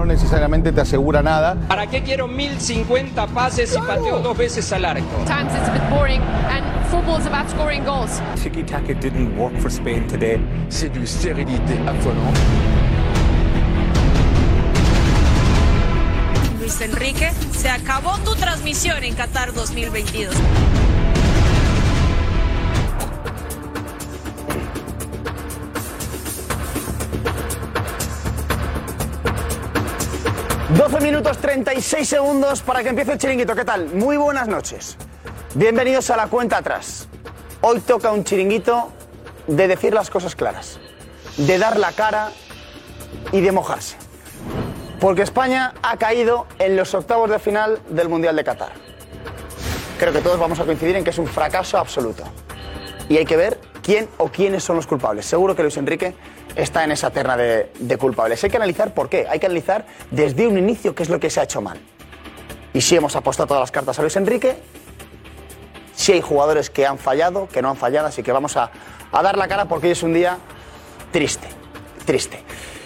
no necesariamente te asegura nada. ¿Para qué quiero 1050 pases y pateo dos veces al arco? Times it's a bit boring, and football is about scoring goals. Tiki Taka didn't work for Spain today. C'est d'une stérilité affolante. Luis Enrique, se acabó tu transmisión en Qatar 2022. 12 minutos 36 segundos para que empiece el chiringuito. ¿Qué tal? Muy buenas noches. Bienvenidos a la cuenta atrás. Hoy toca un chiringuito de decir las cosas claras, de dar la cara y de mojarse. Porque España ha caído en los octavos de final del Mundial de Qatar. Creo que todos vamos a coincidir en que es un fracaso absoluto. Y hay que ver quién o quiénes son los culpables. Seguro que Luis Enrique está en esa terna de, culpables. Hay que analizar por qué. Hay que analizar desde un inicio qué es lo que se ha hecho mal. Y si hemos apostado todas las cartas a Luis Enrique, si hay jugadores que han fallado, que no han fallado, así que vamos a, a dar la cara porque hoy es un día triste, triste.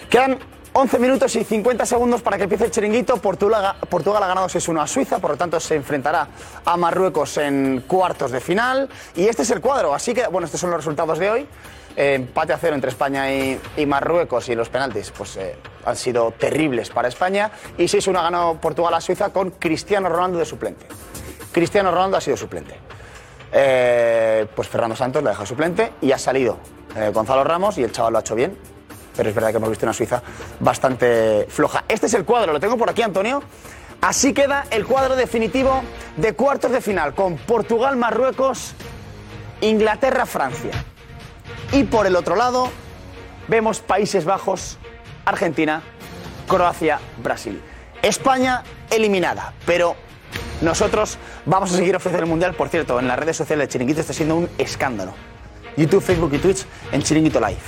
Quedan 11 minutos y 50 segundos para que empiece el chiringuito. Portugal, Portugal ha ganado 6-1 a Suiza, por lo tanto se enfrentará a Marruecos en cuartos de final. Y este es el cuadro, así que, bueno, estos son los resultados de hoy. Eh, empate a cero entre España y, Marruecos y los penaltis pues, eh, han sido terribles para España. Y 6-1 ha ganado Portugal a Suiza con Cristiano Ronaldo de suplente. Cristiano Ronaldo ha sido suplente. Eh, pues Fernando Santos le ha dejado suplente y ha salido Gonzalo Ramos y el chaval lo ha hecho bien. Pero es verdad que hemos visto una Suiza bastante floja. Este es el cuadro, lo tengo por aquí, Antonio. Así queda el cuadro definitivo de cuartos de final con Portugal, Marruecos, Inglaterra, Francia. Y por el otro lado vemos Países Bajos, Argentina, Croacia, Brasil. España eliminada, pero nosotros vamos a seguir ofreciendo el Mundial. Por cierto, en las redes sociales de Chiringuito está siendo un escándalo. YouTube, Facebook y Twitch en Chiringuito Live.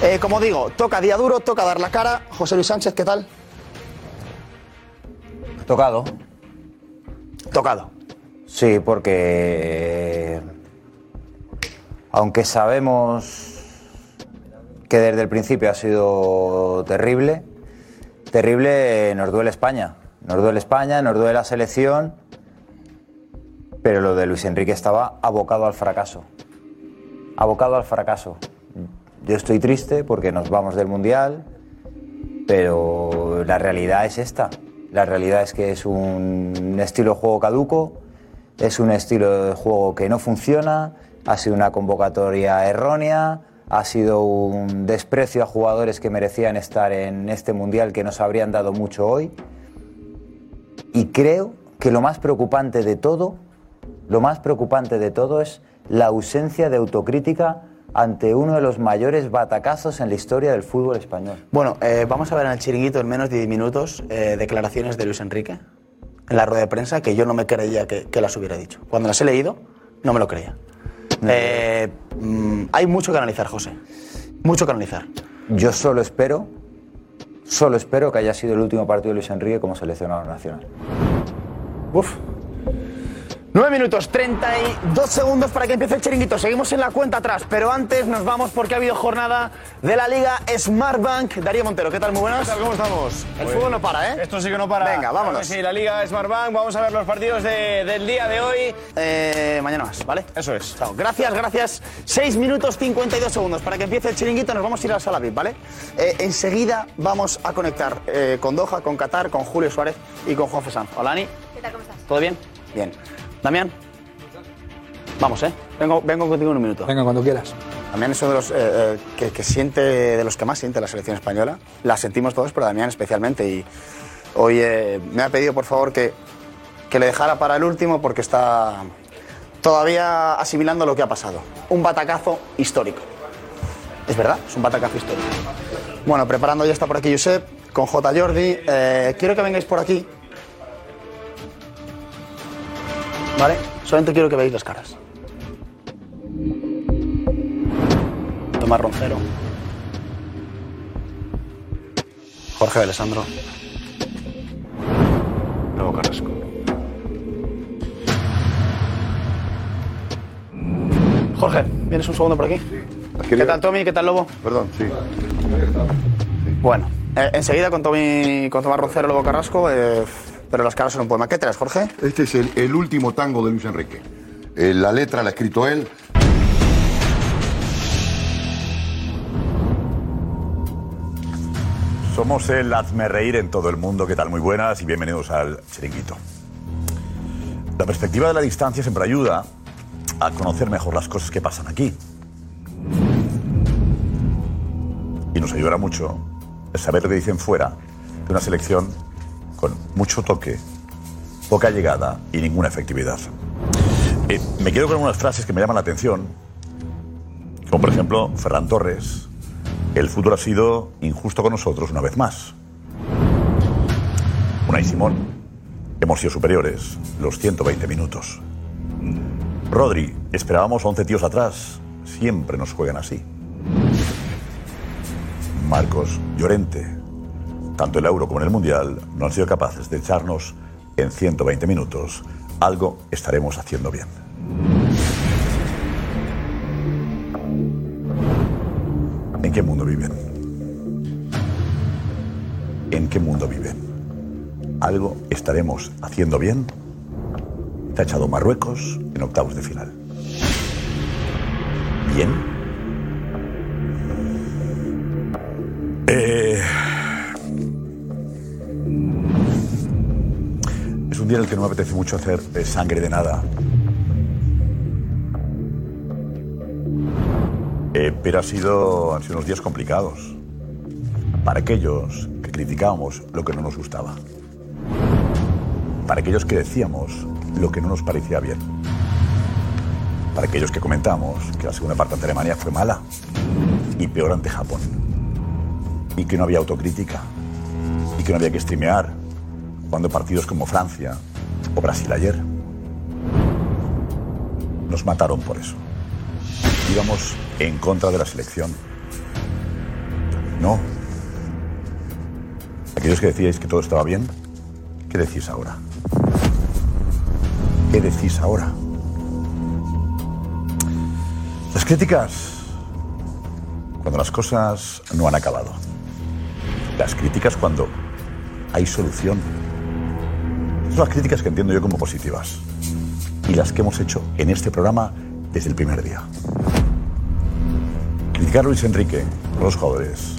Eh, como digo, toca día duro, toca dar la cara. José Luis Sánchez, ¿qué tal? Tocado. Tocado. Sí, porque aunque sabemos que desde el principio ha sido terrible, terrible nos duele España. Nos duele España, nos duele la selección, pero lo de Luis Enrique estaba abocado al fracaso. Abocado al fracaso. Yo estoy triste porque nos vamos del Mundial, pero la realidad es esta. La realidad es que es un estilo de juego caduco, es un estilo de juego que no funciona, ha sido una convocatoria errónea, ha sido un desprecio a jugadores que merecían estar en este mundial que nos habrían dado mucho hoy. Y creo que lo más preocupante de todo, lo más preocupante de todo es la ausencia de autocrítica ante uno de los mayores batacazos en la historia del fútbol español. Bueno, eh, vamos a ver en el chiringuito en menos de 10 minutos eh, declaraciones de Luis Enrique en la rueda de prensa que yo no me creía que, que las hubiera dicho. Cuando las he leído, no me lo creía. Eh, mm, hay mucho que analizar, José. Mucho que analizar. Yo solo espero, solo espero que haya sido el último partido de Luis Enrique como seleccionador nacional. Uf. 9 minutos, 32 segundos para que empiece el chiringuito. Seguimos en la cuenta atrás, pero antes nos vamos porque ha habido jornada de la Liga Smartbank. Darío Montero, ¿qué tal? Muy buenas. ¿Qué tal? ¿Cómo estamos? El fútbol no para, ¿eh? Esto sí que no para. Venga, vámonos. Sí, la Liga Smartbank. Vamos a ver los partidos de- del día de hoy. Eh, mañana más, ¿vale? Eso es. Chao. Gracias, gracias. 6 minutos 52 segundos para que empiece el chiringuito. Nos vamos a ir a la sala VIP, ¿vale? Eh, enseguida vamos a conectar eh, con Doha, con Qatar, con Julio Suárez y con Juan Sanz. Hola, Ani. ¿Qué tal? ¿Cómo estás? ¿Todo bien? Bien. Damián. Vamos, ¿eh? Vengo, vengo contigo en un minuto. Venga, cuando quieras. Damián es uno de los eh, eh, que, que siente, de los que más siente la selección española. La sentimos todos, pero Damián especialmente. Y hoy eh, me ha pedido, por favor, que, que le dejara para el último porque está todavía asimilando lo que ha pasado. Un batacazo histórico. Es verdad, es un batacazo histórico. Bueno, preparando ya está por aquí Josep, con J. Jordi. Eh, quiero que vengáis por aquí. ¿Vale? Solamente quiero que veáis las caras. Tomás Roncero. Jorge Alessandro. Luego Carrasco. Jorge, ¿vienes un segundo por aquí? ¿Qué tal, Tommy? ¿Qué tal, Lobo? Perdón, sí. Bueno, Eh, enseguida con, Tommy, con Tomás Roncero, Lobo Carrasco, eh, pero las caras son un poema. ¿Qué traes, Jorge? Este es el, el último tango de Luis Enrique. Eh, la letra la ha escrito él. Somos el Hazme Reír en todo el mundo. ¿Qué tal? Muy buenas y bienvenidos al Chiringuito. La perspectiva de la distancia siempre ayuda a conocer mejor las cosas que pasan aquí. Y nos ayudará mucho el saber lo que dicen fuera de una selección con mucho toque, poca llegada y ninguna efectividad. Eh, me quedo con unas frases que me llaman la atención, como por ejemplo Ferran Torres. El fútbol ha sido injusto con nosotros una vez más. Unai Simón. Hemos sido superiores los 120 minutos. Rodri. Esperábamos 11 tíos atrás. Siempre nos juegan así. Marcos Llorente. Tanto el Euro como en el Mundial no han sido capaces de echarnos en 120 minutos. Algo estaremos haciendo bien. ¿En qué mundo viven? ¿En qué mundo viven? ¿Algo estaremos haciendo bien? Te ha echado Marruecos en octavos de final. ¿Bien? Eh, un día en el que no me apetece mucho hacer sangre de nada. Eh, pero ha sido, han sido unos días complicados. Para aquellos que criticábamos lo que no nos gustaba. Para aquellos que decíamos lo que no nos parecía bien. Para aquellos que comentamos que la segunda parte ante Alemania fue mala. Y peor ante Japón. Y que no había autocrítica. Y que no había que streamear cuando partidos como Francia o Brasil ayer nos mataron por eso. Íbamos en contra de la selección. No. Aquellos que decíais que todo estaba bien, ¿qué decís ahora? ¿Qué decís ahora? Las críticas cuando las cosas no han acabado. Las críticas cuando hay solución. Son las críticas que entiendo yo como positivas. Y las que hemos hecho en este programa desde el primer día. Criticar a Luis Enrique, los jugadores,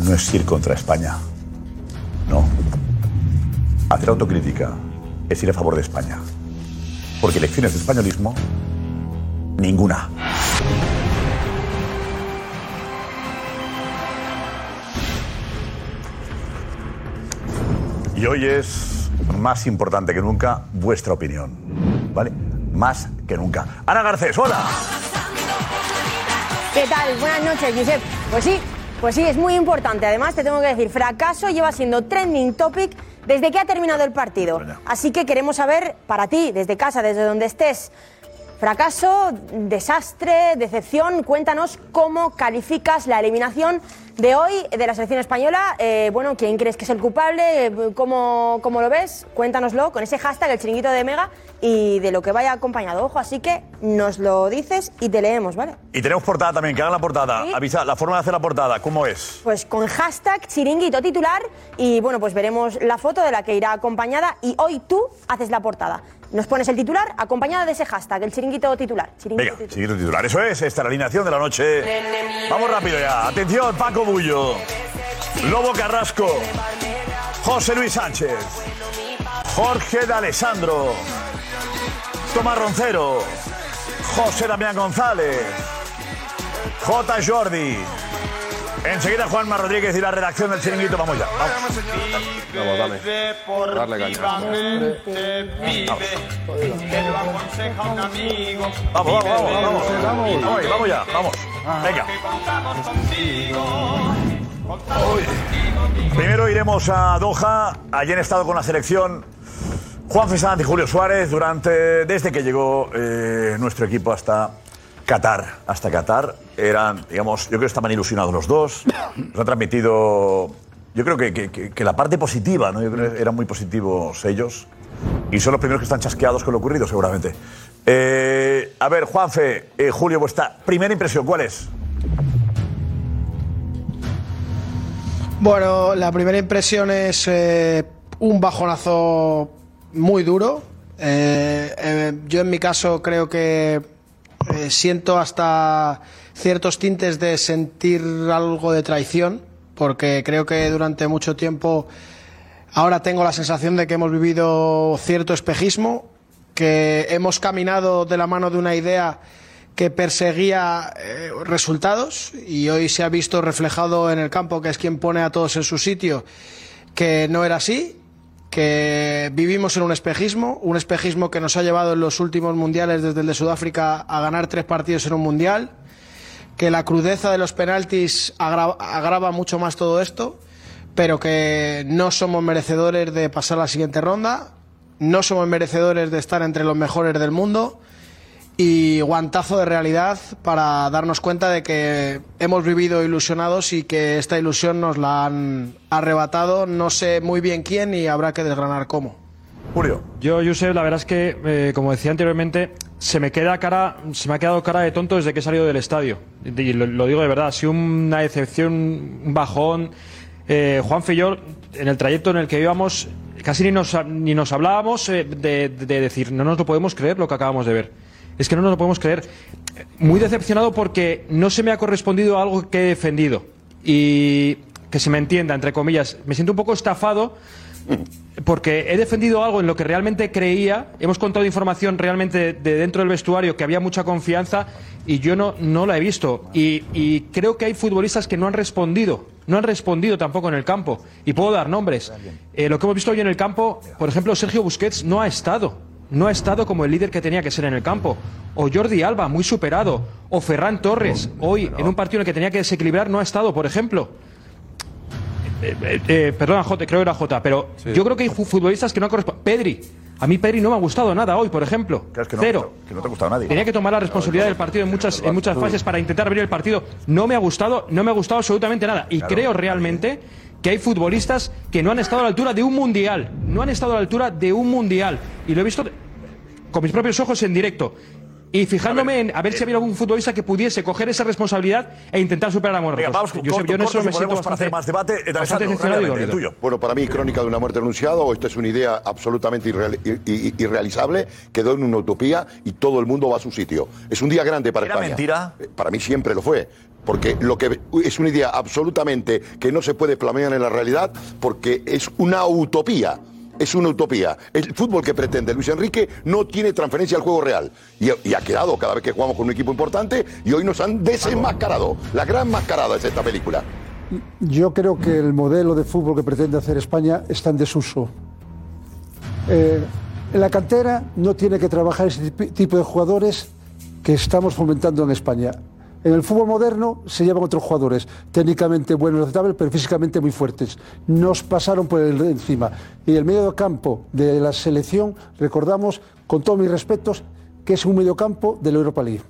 no es ir contra España. No. Hacer autocrítica es ir a favor de España. Porque lecciones de españolismo, ninguna. Y hoy es más importante que nunca vuestra opinión. ¿Vale? Más que nunca. Ana Garcés, hola. ¿Qué tal? Buenas noches, Josep. Pues sí, pues sí, es muy importante. Además, te tengo que decir, fracaso lleva siendo trending topic desde que ha terminado el partido. Así que queremos saber, para ti, desde casa, desde donde estés, fracaso, desastre, decepción, cuéntanos cómo calificas la eliminación de hoy de la selección española. Eh, bueno, ¿quién crees que es el culpable? Eh, ¿Cómo, ¿Cómo lo ves? Cuéntanoslo con ese hashtag, el chiringuito de Mega, y de lo que vaya acompañado. Ojo, así que nos lo dices y te leemos, ¿vale? Y tenemos portada también, que hagan la portada. Avisa, la forma de hacer la portada, ¿cómo es? Pues con hashtag chiringuito titular y bueno, pues veremos la foto de la que irá acompañada y hoy tú haces la portada. Nos pones el titular acompañada de ese hashtag, el chiringuito titular. Chiringuito Venga, siguiente titular. Eso es, esta es la alineación de la noche. Vamos rápido ya. Atención, Paco Bullo. Lobo Carrasco. José Luis Sánchez. Jorge de Alessandro. Tomás Roncero. José Damián González. J. Jordi. Enseguida Juanma Rodríguez y la redacción del chiringuito. Vamos ya. Vamos, dame. Darle caña. Vamos, vamos, vamos, vamos. Vamos, vamos ya, vamos. Venga. Primero iremos a Doha. Allí han estado con la selección Juan Fesant y Julio Suárez durante desde que llegó eh, nuestro equipo hasta Qatar. Hasta Qatar eran, digamos, yo creo que estaban ilusionados los dos. Nos han transmitido, yo creo que, la parte positiva, ¿no? Yo creo que eran muy positivos ellos. Y son los primeros que están chasqueados con lo ocurrido, seguramente. Eh, a ver, Juanfe, eh, Julio, vuestra primera impresión, ¿cuál es? Bueno, la primera impresión es eh, un bajonazo muy duro. Eh, yo en mi caso creo que eh, siento hasta ciertos tintes de sentir algo de traición, porque creo que durante mucho tiempo ahora tengo la sensación de que hemos vivido cierto espejismo, que hemos caminado de la mano de una idea que perseguía eh, resultados y hoy se ha visto reflejado en el campo, que es quien pone a todos en su sitio, que no era así, que vivimos en un espejismo, un espejismo que nos ha llevado en los últimos mundiales desde el de Sudáfrica a ganar tres partidos en un mundial, que la crudeza de los penaltis agra- agrava mucho más todo esto, pero que no somos merecedores de pasar a la siguiente ronda, no somos merecedores de estar entre los mejores del mundo y guantazo de realidad para darnos cuenta de que hemos vivido ilusionados y que esta ilusión nos la han arrebatado, no sé muy bien quién y habrá que desgranar cómo. Julio. Yo, Josep, la verdad es que, eh, como decía anteriormente, se me queda cara, se me ha quedado cara de tonto desde que he salido del estadio. Y lo, lo digo de verdad, ha sido una decepción, un bajón. Eh, Juan yo, en el trayecto en el que íbamos, casi ni nos, ni nos hablábamos eh, de, de decir, no nos lo podemos creer lo que acabamos de ver. Es que no nos lo podemos creer. Muy decepcionado porque no se me ha correspondido algo que he defendido. Y que se me entienda, entre comillas, me siento un poco estafado porque he defendido algo en lo que realmente creía, hemos contado información realmente de dentro del vestuario que había mucha confianza y yo no, no la he visto. Y, y creo que hay futbolistas que no han respondido, no han respondido tampoco en el campo. Y puedo dar nombres. Eh, lo que hemos visto hoy en el campo, por ejemplo, Sergio Busquets no ha estado. No ha estado como el líder que tenía que ser en el campo. O Jordi Alba, muy superado. O Ferran Torres, hoy en un partido en el que tenía que desequilibrar, no ha estado, por ejemplo. Eh, eh, eh, perdona, Jota, creo que era Jota, pero yo creo que hay fu- futbolistas que no corresponden. Pedri, a mí Pedri no me ha gustado nada hoy, por ejemplo. que no, Cero. Que no te ha gustado a nadie. Tenía que tomar la responsabilidad del partido en muchas, en muchas fases para intentar abrir el partido. No me ha gustado, no me ha gustado absolutamente nada. Y creo realmente que hay futbolistas que no han estado a la altura de un mundial. No han estado a la altura de un mundial. Y lo he visto con mis propios ojos en directo. Y fijándome en a ver si había algún futbolista que pudiese coger esa responsabilidad e intentar superar a vamos con Josep, corto, yo en eso corto, me si siento podemos, para bastante, hacer más debate. Eh, bastante dolido. tuyo. Bueno, para mí, Crónica de una muerte anunciada, o esto es una idea absolutamente irreal- ir- ir- irrealizable, quedó en una utopía y todo el mundo va a su sitio. Es un día grande para ¿Era España. mentira? Eh, Para mí siempre lo fue. Porque lo que es una idea absolutamente que no se puede planear en la realidad, porque es una utopía. Es una utopía. El fútbol que pretende Luis Enrique no tiene transferencia al juego real. Y, ha quedado cada vez que jugamos con un equipo importante y hoy nos han desenmascarado. La gran mascarada es esta película. Yo creo que el modelo de fútbol que pretende hacer España está en desuso. Eh, la cantera no tiene que trabajar ese tipo de jugadores que estamos fomentando en España. En el fútbol moderno se llevan otros jugadores, técnicamente buenos, aceptables, pero físicamente muy fuertes. Nos pasaron por el encima. Y el medio campo de la selección, recordamos, con todos mis respetos, que es un medio campo de la Europa League.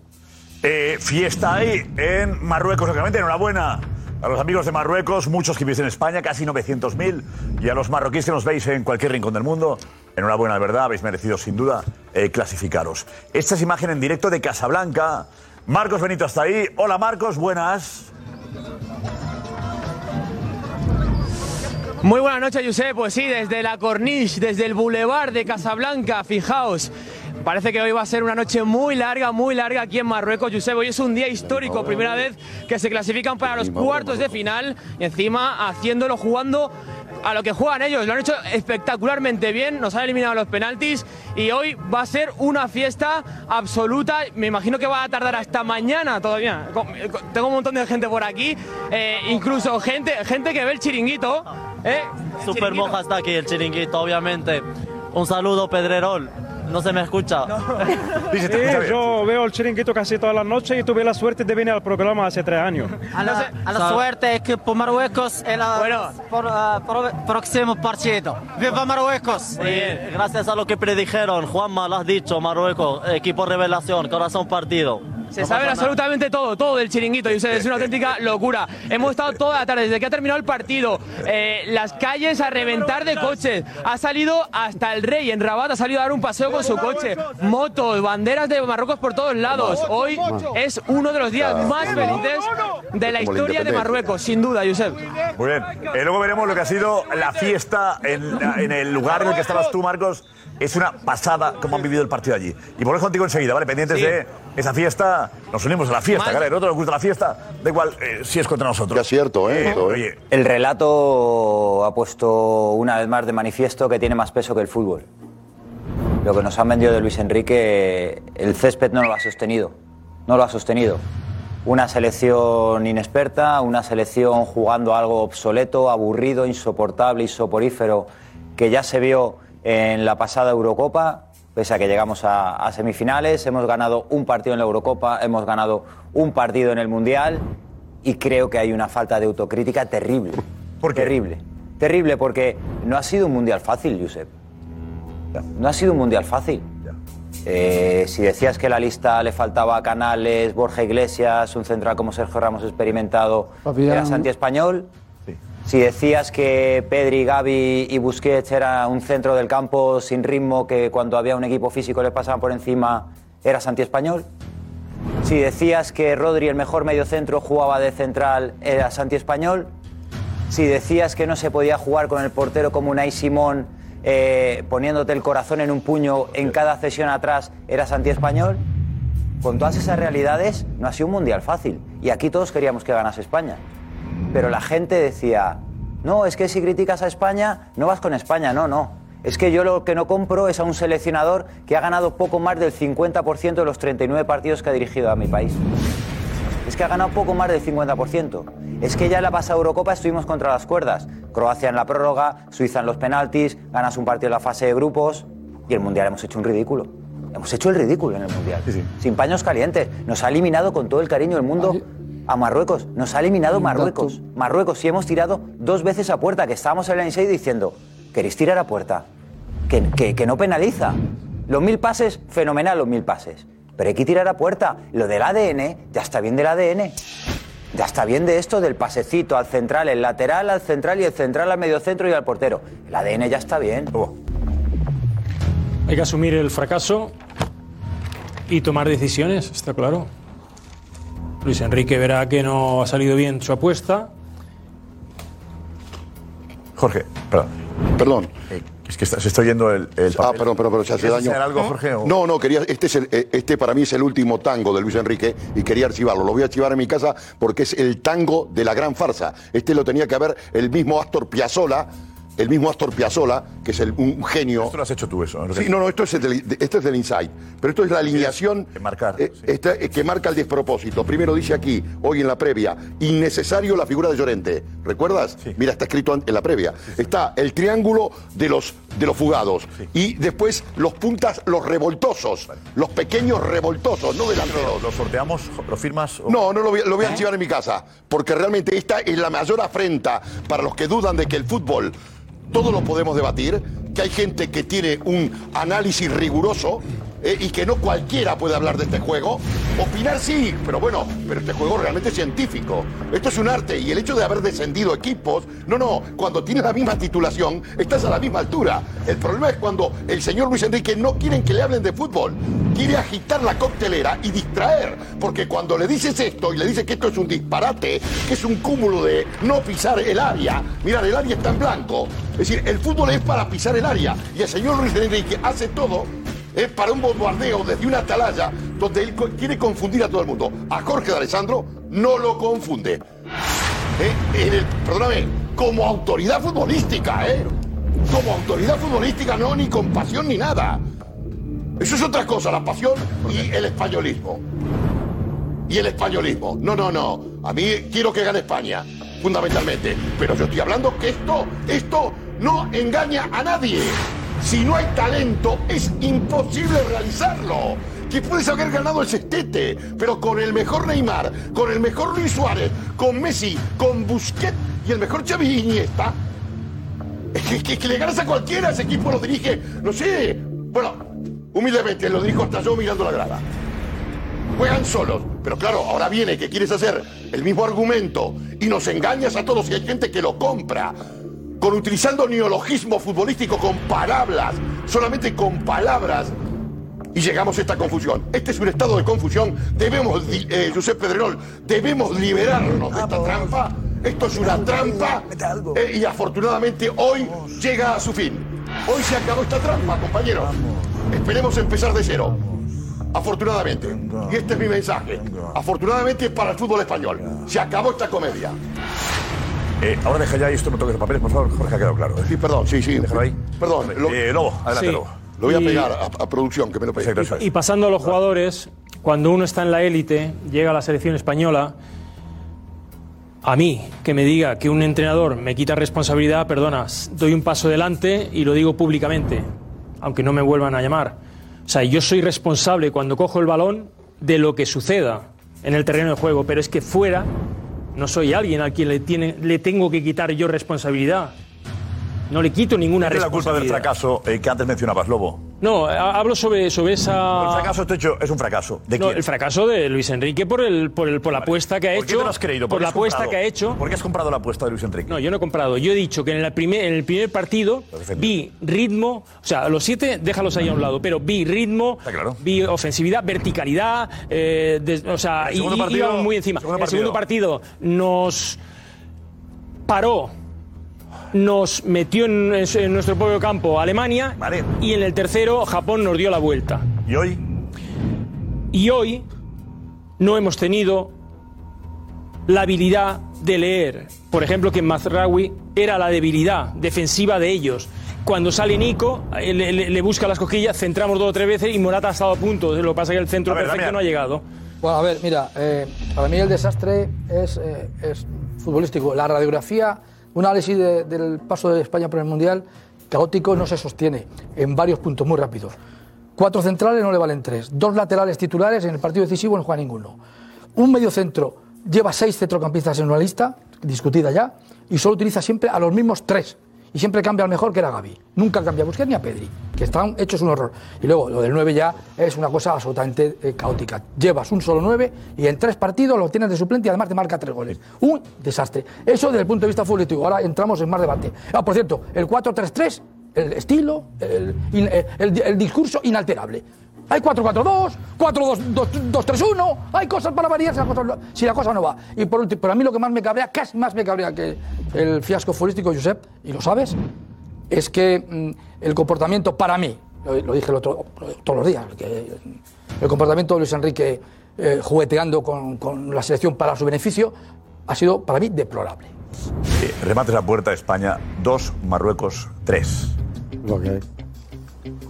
Eh, fiesta ahí en Marruecos, lógicamente. Enhorabuena a los amigos de Marruecos, muchos que vivís en España, casi 900.000, y a los marroquíes que nos veis en cualquier rincón del mundo. Enhorabuena, de verdad, habéis merecido sin duda eh, clasificaros. Esta es imagen en directo de Casablanca. Marcos Benito hasta ahí. Hola Marcos, buenas. Muy buenas noches, Josep. Pues sí, desde la Corniche, desde el Boulevard de Casablanca, fijaos. Parece que hoy va a ser una noche muy larga, muy larga aquí en Marruecos, Josep. Hoy es un día histórico, primera vez que se clasifican para los cuartos de final y encima haciéndolo jugando a lo que juegan ellos. Lo han hecho espectacularmente bien, nos han eliminado los penaltis y hoy va a ser una fiesta absoluta. Me imagino que va a tardar hasta mañana todavía. Tengo un montón de gente por aquí, eh, incluso gente, gente que ve el chiringuito. ¿eh? Super moja está aquí el chiringuito, obviamente. Un saludo, Pedrerol. No se me escucha. Sí, yo veo el chiringuito casi todas las noches y tuve la suerte de venir al programa hace tres años. A la, a la suerte, equipo Marruecos, en la por, ah, pro- próximo partido. ¡Viva Marruecos! gracias a lo que predijeron, Juanma, lo has dicho, Marruecos, equipo revelación, corazón partido. Se No sabe pasa nada. absolutamente todo, todo del chiringuito, y es una auténtica locura. Hemos estado toda la tarde, desde que ha terminado el partido, eh, las calles a reventar de coches. Ha salido hasta el rey en Rabat, ha salido a dar un paseo con su coche. Motos, banderas de Marruecos por todos lados. Hoy es uno de los días más felices de la historia de. Marruecos, sin duda, Josep. Muy bien. Eh, luego veremos lo que ha sido la fiesta en, en el lugar en el que estabas tú, Marcos. Es una pasada cómo han vivido el partido allí. Y volvemos contigo enseguida, ¿vale? Pendientes Sí. de esa fiesta. Nos unimos a la fiesta, Mal. claro. El otro nos gusta la fiesta. Da igual eh, si es contra nosotros. Ya es cierto, ¿eh? Esto, ¿eh? oye, El relato ha puesto una vez más de manifiesto que tiene más peso que el fútbol. Lo que nos han vendido de Luis Enrique, el césped no lo ha sostenido. No lo ha sostenido. Una selección inexperta, una selección jugando algo obsoleto, aburrido, insoportable y soporífero, que ya se vio en la pasada Eurocopa, pese a que llegamos a, a semifinales, hemos ganado un partido en la Eurocopa, hemos ganado un partido en el Mundial y creo que hay una falta de autocrítica terrible. Terrible. Terrible porque no ha sido un Mundial fácil, Josep. No ha sido un Mundial fácil. Eh, si decías que la lista le faltaba a Canales, Borja Iglesias, un central como Sergio Ramos experimentado, era Santi Español. Si decías que Pedri, Gaby y Busquets era un centro del campo sin ritmo que cuando había un equipo físico le pasaban por encima, era Santi Español. Si decías que Rodri, el mejor mediocentro, jugaba de central, era Santi Español. Si decías que no se podía jugar con el portero como Unai Simón, eh, poniéndote el corazón en un puño en cada cesión atrás, era Santi Español. Con todas esas realidades, no ha sido un mundial fácil. Y aquí todos queríamos que ganase España. Pero la gente decía, no, es que si criticas a España, no vas con España. No, no. Es que yo lo que no compro es a un seleccionador que ha ganado poco más del 50% de los 39 partidos que ha dirigido a mi país. Es que ha ganado poco más del 50%. Es que ya en la pasada Eurocopa estuvimos contra las cuerdas. Croacia en la prórroga, Suiza en los penaltis, ganas un partido en la fase de grupos y el Mundial hemos hecho un ridículo. Hemos hecho el ridículo en el Mundial. Sin paños calientes. Nos ha eliminado con todo el cariño del mundo a Marruecos. Nos ha eliminado Marruecos. Marruecos. Y hemos tirado dos veces a puerta, que estábamos en el Inside diciendo, ¿queréis tirar a puerta? Que, que- que no penaliza. Los mil pases, fenomenal los mil pases. Pero hay que tirar a puerta. Lo del ADN, ya está bien del ADN. Ya está bien de esto del pasecito al central, el lateral al central y el central al mediocentro y al portero. El ADN ya está bien. Hay que asumir el fracaso y tomar decisiones, está claro. Luis Enrique verá que no ha salido bien su apuesta. Jorge, perdón. Perdón. Es que está- se está oyendo el, el Ah, perdón, perdón, pero se hace ¿Quieres daño. enseñar algo, Jorge? o- No, no, quería. Este, es el- eh, este para mí es el último tango de Luis Enrique y quería archivarlo. Lo voy a archivar en mi casa porque es el tango de la gran farsa. Este lo tenía que haber el mismo Astor Piazzolla, el mismo Astor Piazzolla, que es el- un genio. Esto lo has hecho tú, eso. ¿no? Sí, no, no, esto es, del, de- esto es del Inside. Pero esto es la alineación eh, esta- eh, que marca el despropósito. Primero dice aquí, hoy en la previa, innecesario la figura de Llorente. ¿Recuerdas? Mira, está escrito en la previa. Está el triángulo de los, de los fugados. Y después los puntas, los revoltosos. Los pequeños revoltosos, no delanteros. ¿Lo sorteamos? ¿Lo firmas? o- No, no lo voy, a- lo voy a archivar en mi casa, porque realmente esta es la mayor afrenta para los que dudan de que el fútbol todo lo podemos debatir, que hay gente que tiene un análisis riguroso eh, y que no cualquiera puede hablar de este juego. Opinar sí, pero bueno, pero este juego realmente es científico. Esto es un arte y el hecho de haber descendido equipos, no, no, cuando tienes la misma titulación, estás a la misma altura. El problema es cuando el señor Luis Enrique no quieren que le hablen de fútbol, quiere agitar la coctelera y distraer, porque cuando le dices esto y le dices que esto es un disparate, que es un cúmulo de no pisar el área, mirad, el área está en blanco. Es decir, el fútbol es para pisar el área y el señor Luis Enrique hace todo es para un bombardeo desde una atalaya donde él quiere confundir a todo el mundo. A Jorge de Alessandro no lo confunde. ¿Eh? Perdóname, como autoridad futbolística, ¿eh? Como autoridad futbolística, no, ni con pasión ni nada. Eso es otra cosa, la pasión y el españolismo. Y el españolismo. No, no, no. A mí quiero que gane España, fundamentalmente. Pero yo estoy hablando que esto, esto no engaña a nadie. Si no hay talento, es imposible realizarlo. Que puedes haber ganado el sextete, pero con el mejor Neymar, con el mejor Luis Suárez, con Messi, con Busquets y el mejor Xavi Iniesta, que, que- que le ganas a cualquiera, ese equipo lo dirige, no sé. Bueno, humildemente lo dirijo hasta yo mirando la grada. juegan solos. Pero claro, ahora viene que quieres hacer el mismo argumento y nos engañas a todos y hay gente que lo compra. Con utilizando neologismo futbolístico con palabras, solamente con palabras. Y llegamos a esta confusión. Este es un estado de confusión. Debemos, eh, Josep Pedrerol, debemos liberarnos de esta trampa. Esto es una trampa eh, y afortunadamente hoy llega a su fin. Hoy se acabó esta trampa, compañeros. Esperemos empezar de cero. Afortunadamente. Y este es mi mensaje. Afortunadamente para el fútbol español. Se acabó esta comedia. Eh, ahora deja ya esto, no toques los papeles, por favor, Jorge, ha quedado claro. ¿eh? Sí, perdón, sí, sí. Déjalo ahí. Perdón. Lo, Eh, Lobo, adelante, Sí. Lobo. lo voy a Y- pegar a, a producción, que me lo pegue. Y pasando a los jugadores, cuando uno está en la élite, llega a la selección española, a mí que me diga que un entrenador me quita responsabilidad, perdona, doy un paso adelante y lo digo públicamente, aunque no me vuelvan a llamar. O sea, yo soy responsable cuando cojo el balón de lo que suceda en el terreno de juego, pero es que fuera no soy alguien a quien le, tiene, le tengo que quitar yo responsabilidad. No le quito ninguna ¿Cuál es la culpa del responsabilidad. fracaso eh, que antes mencionabas, Lobo? No, ha- hablo sobre, sobre esa... El fracaso, te he dicho, es un fracaso. ¿De No, quién? el fracaso de Luis Enrique por, el, por, el, por la apuesta que ha ¿Por hecho. qué te lo has creído? Por qué la apuesta comprado? que ha hecho. ¿Por qué has comprado la apuesta de Luis Enrique? No, yo no he comprado. Yo he dicho que en, la primer, en el primer partido vi ritmo, o sea, los siete, déjalos ahí a un lado, pero vi ritmo, vi ofensividad, verticalidad, eh, o sea, y, partido- iban muy encima. el segundo partido nos paró, nos metió en, en nuestro propio campo Alemania y en el tercero Japón nos dio la vuelta. ¿Y hoy? Y hoy no hemos tenido la habilidad de leer. Por ejemplo, que en Mazraoui era la debilidad defensiva de ellos. Cuando sale Nico, le, le- le busca las cosquillas, centramos dos o tres veces y Morata ha estado a punto. Lo que pasa es que el centro ver, perfecto no ha llegado. Bueno, a ver, mira, eh, para mí el desastre es, eh, es futbolístico. La radiografía, un análisis de- del paso de España por el Mundial, caótico, no se sostiene en varios puntos muy rápidos. Cuatro centrales no le valen tres. Dos laterales titulares en el partido decisivo no juega ninguno. Un medio centro lleva seis centrocampistas en una lista, discutida ya, y solo utiliza siempre a los mismos tres. Y siempre cambia al mejor, que era Gaby. Nunca cambia a Busquets ni a Pedri, que están hechos un horror. Y luego, lo del 9 ya es una cosa absolutamente eh, caótica. Llevas un solo 9 y en tres partidos lo tienes de suplente y además te marca tres goles. Un desastre. Eso desde el punto de vista futbolístico. Ahora entramos en más debate. Ah, por cierto, el 4-3-3, el estilo, el, eh, discurso inalterable. Hay 4-4-2, 4-2-3-1, hay cosas para variar si la cosa, no- si la cosa no va. Y por último, pero a mí lo que más me cabrea, casi más me cabrea que el fiasco futbolístico, Josep, y lo sabes, es que mm, el comportamiento para mí, lo, lo dije el otro, todos los días, que el comportamiento de Luis Enrique eh, jugueteando con, con la selección para su beneficio ha sido para mí deplorable. Eh, remates a puerta de España, dos, Marruecos, tres.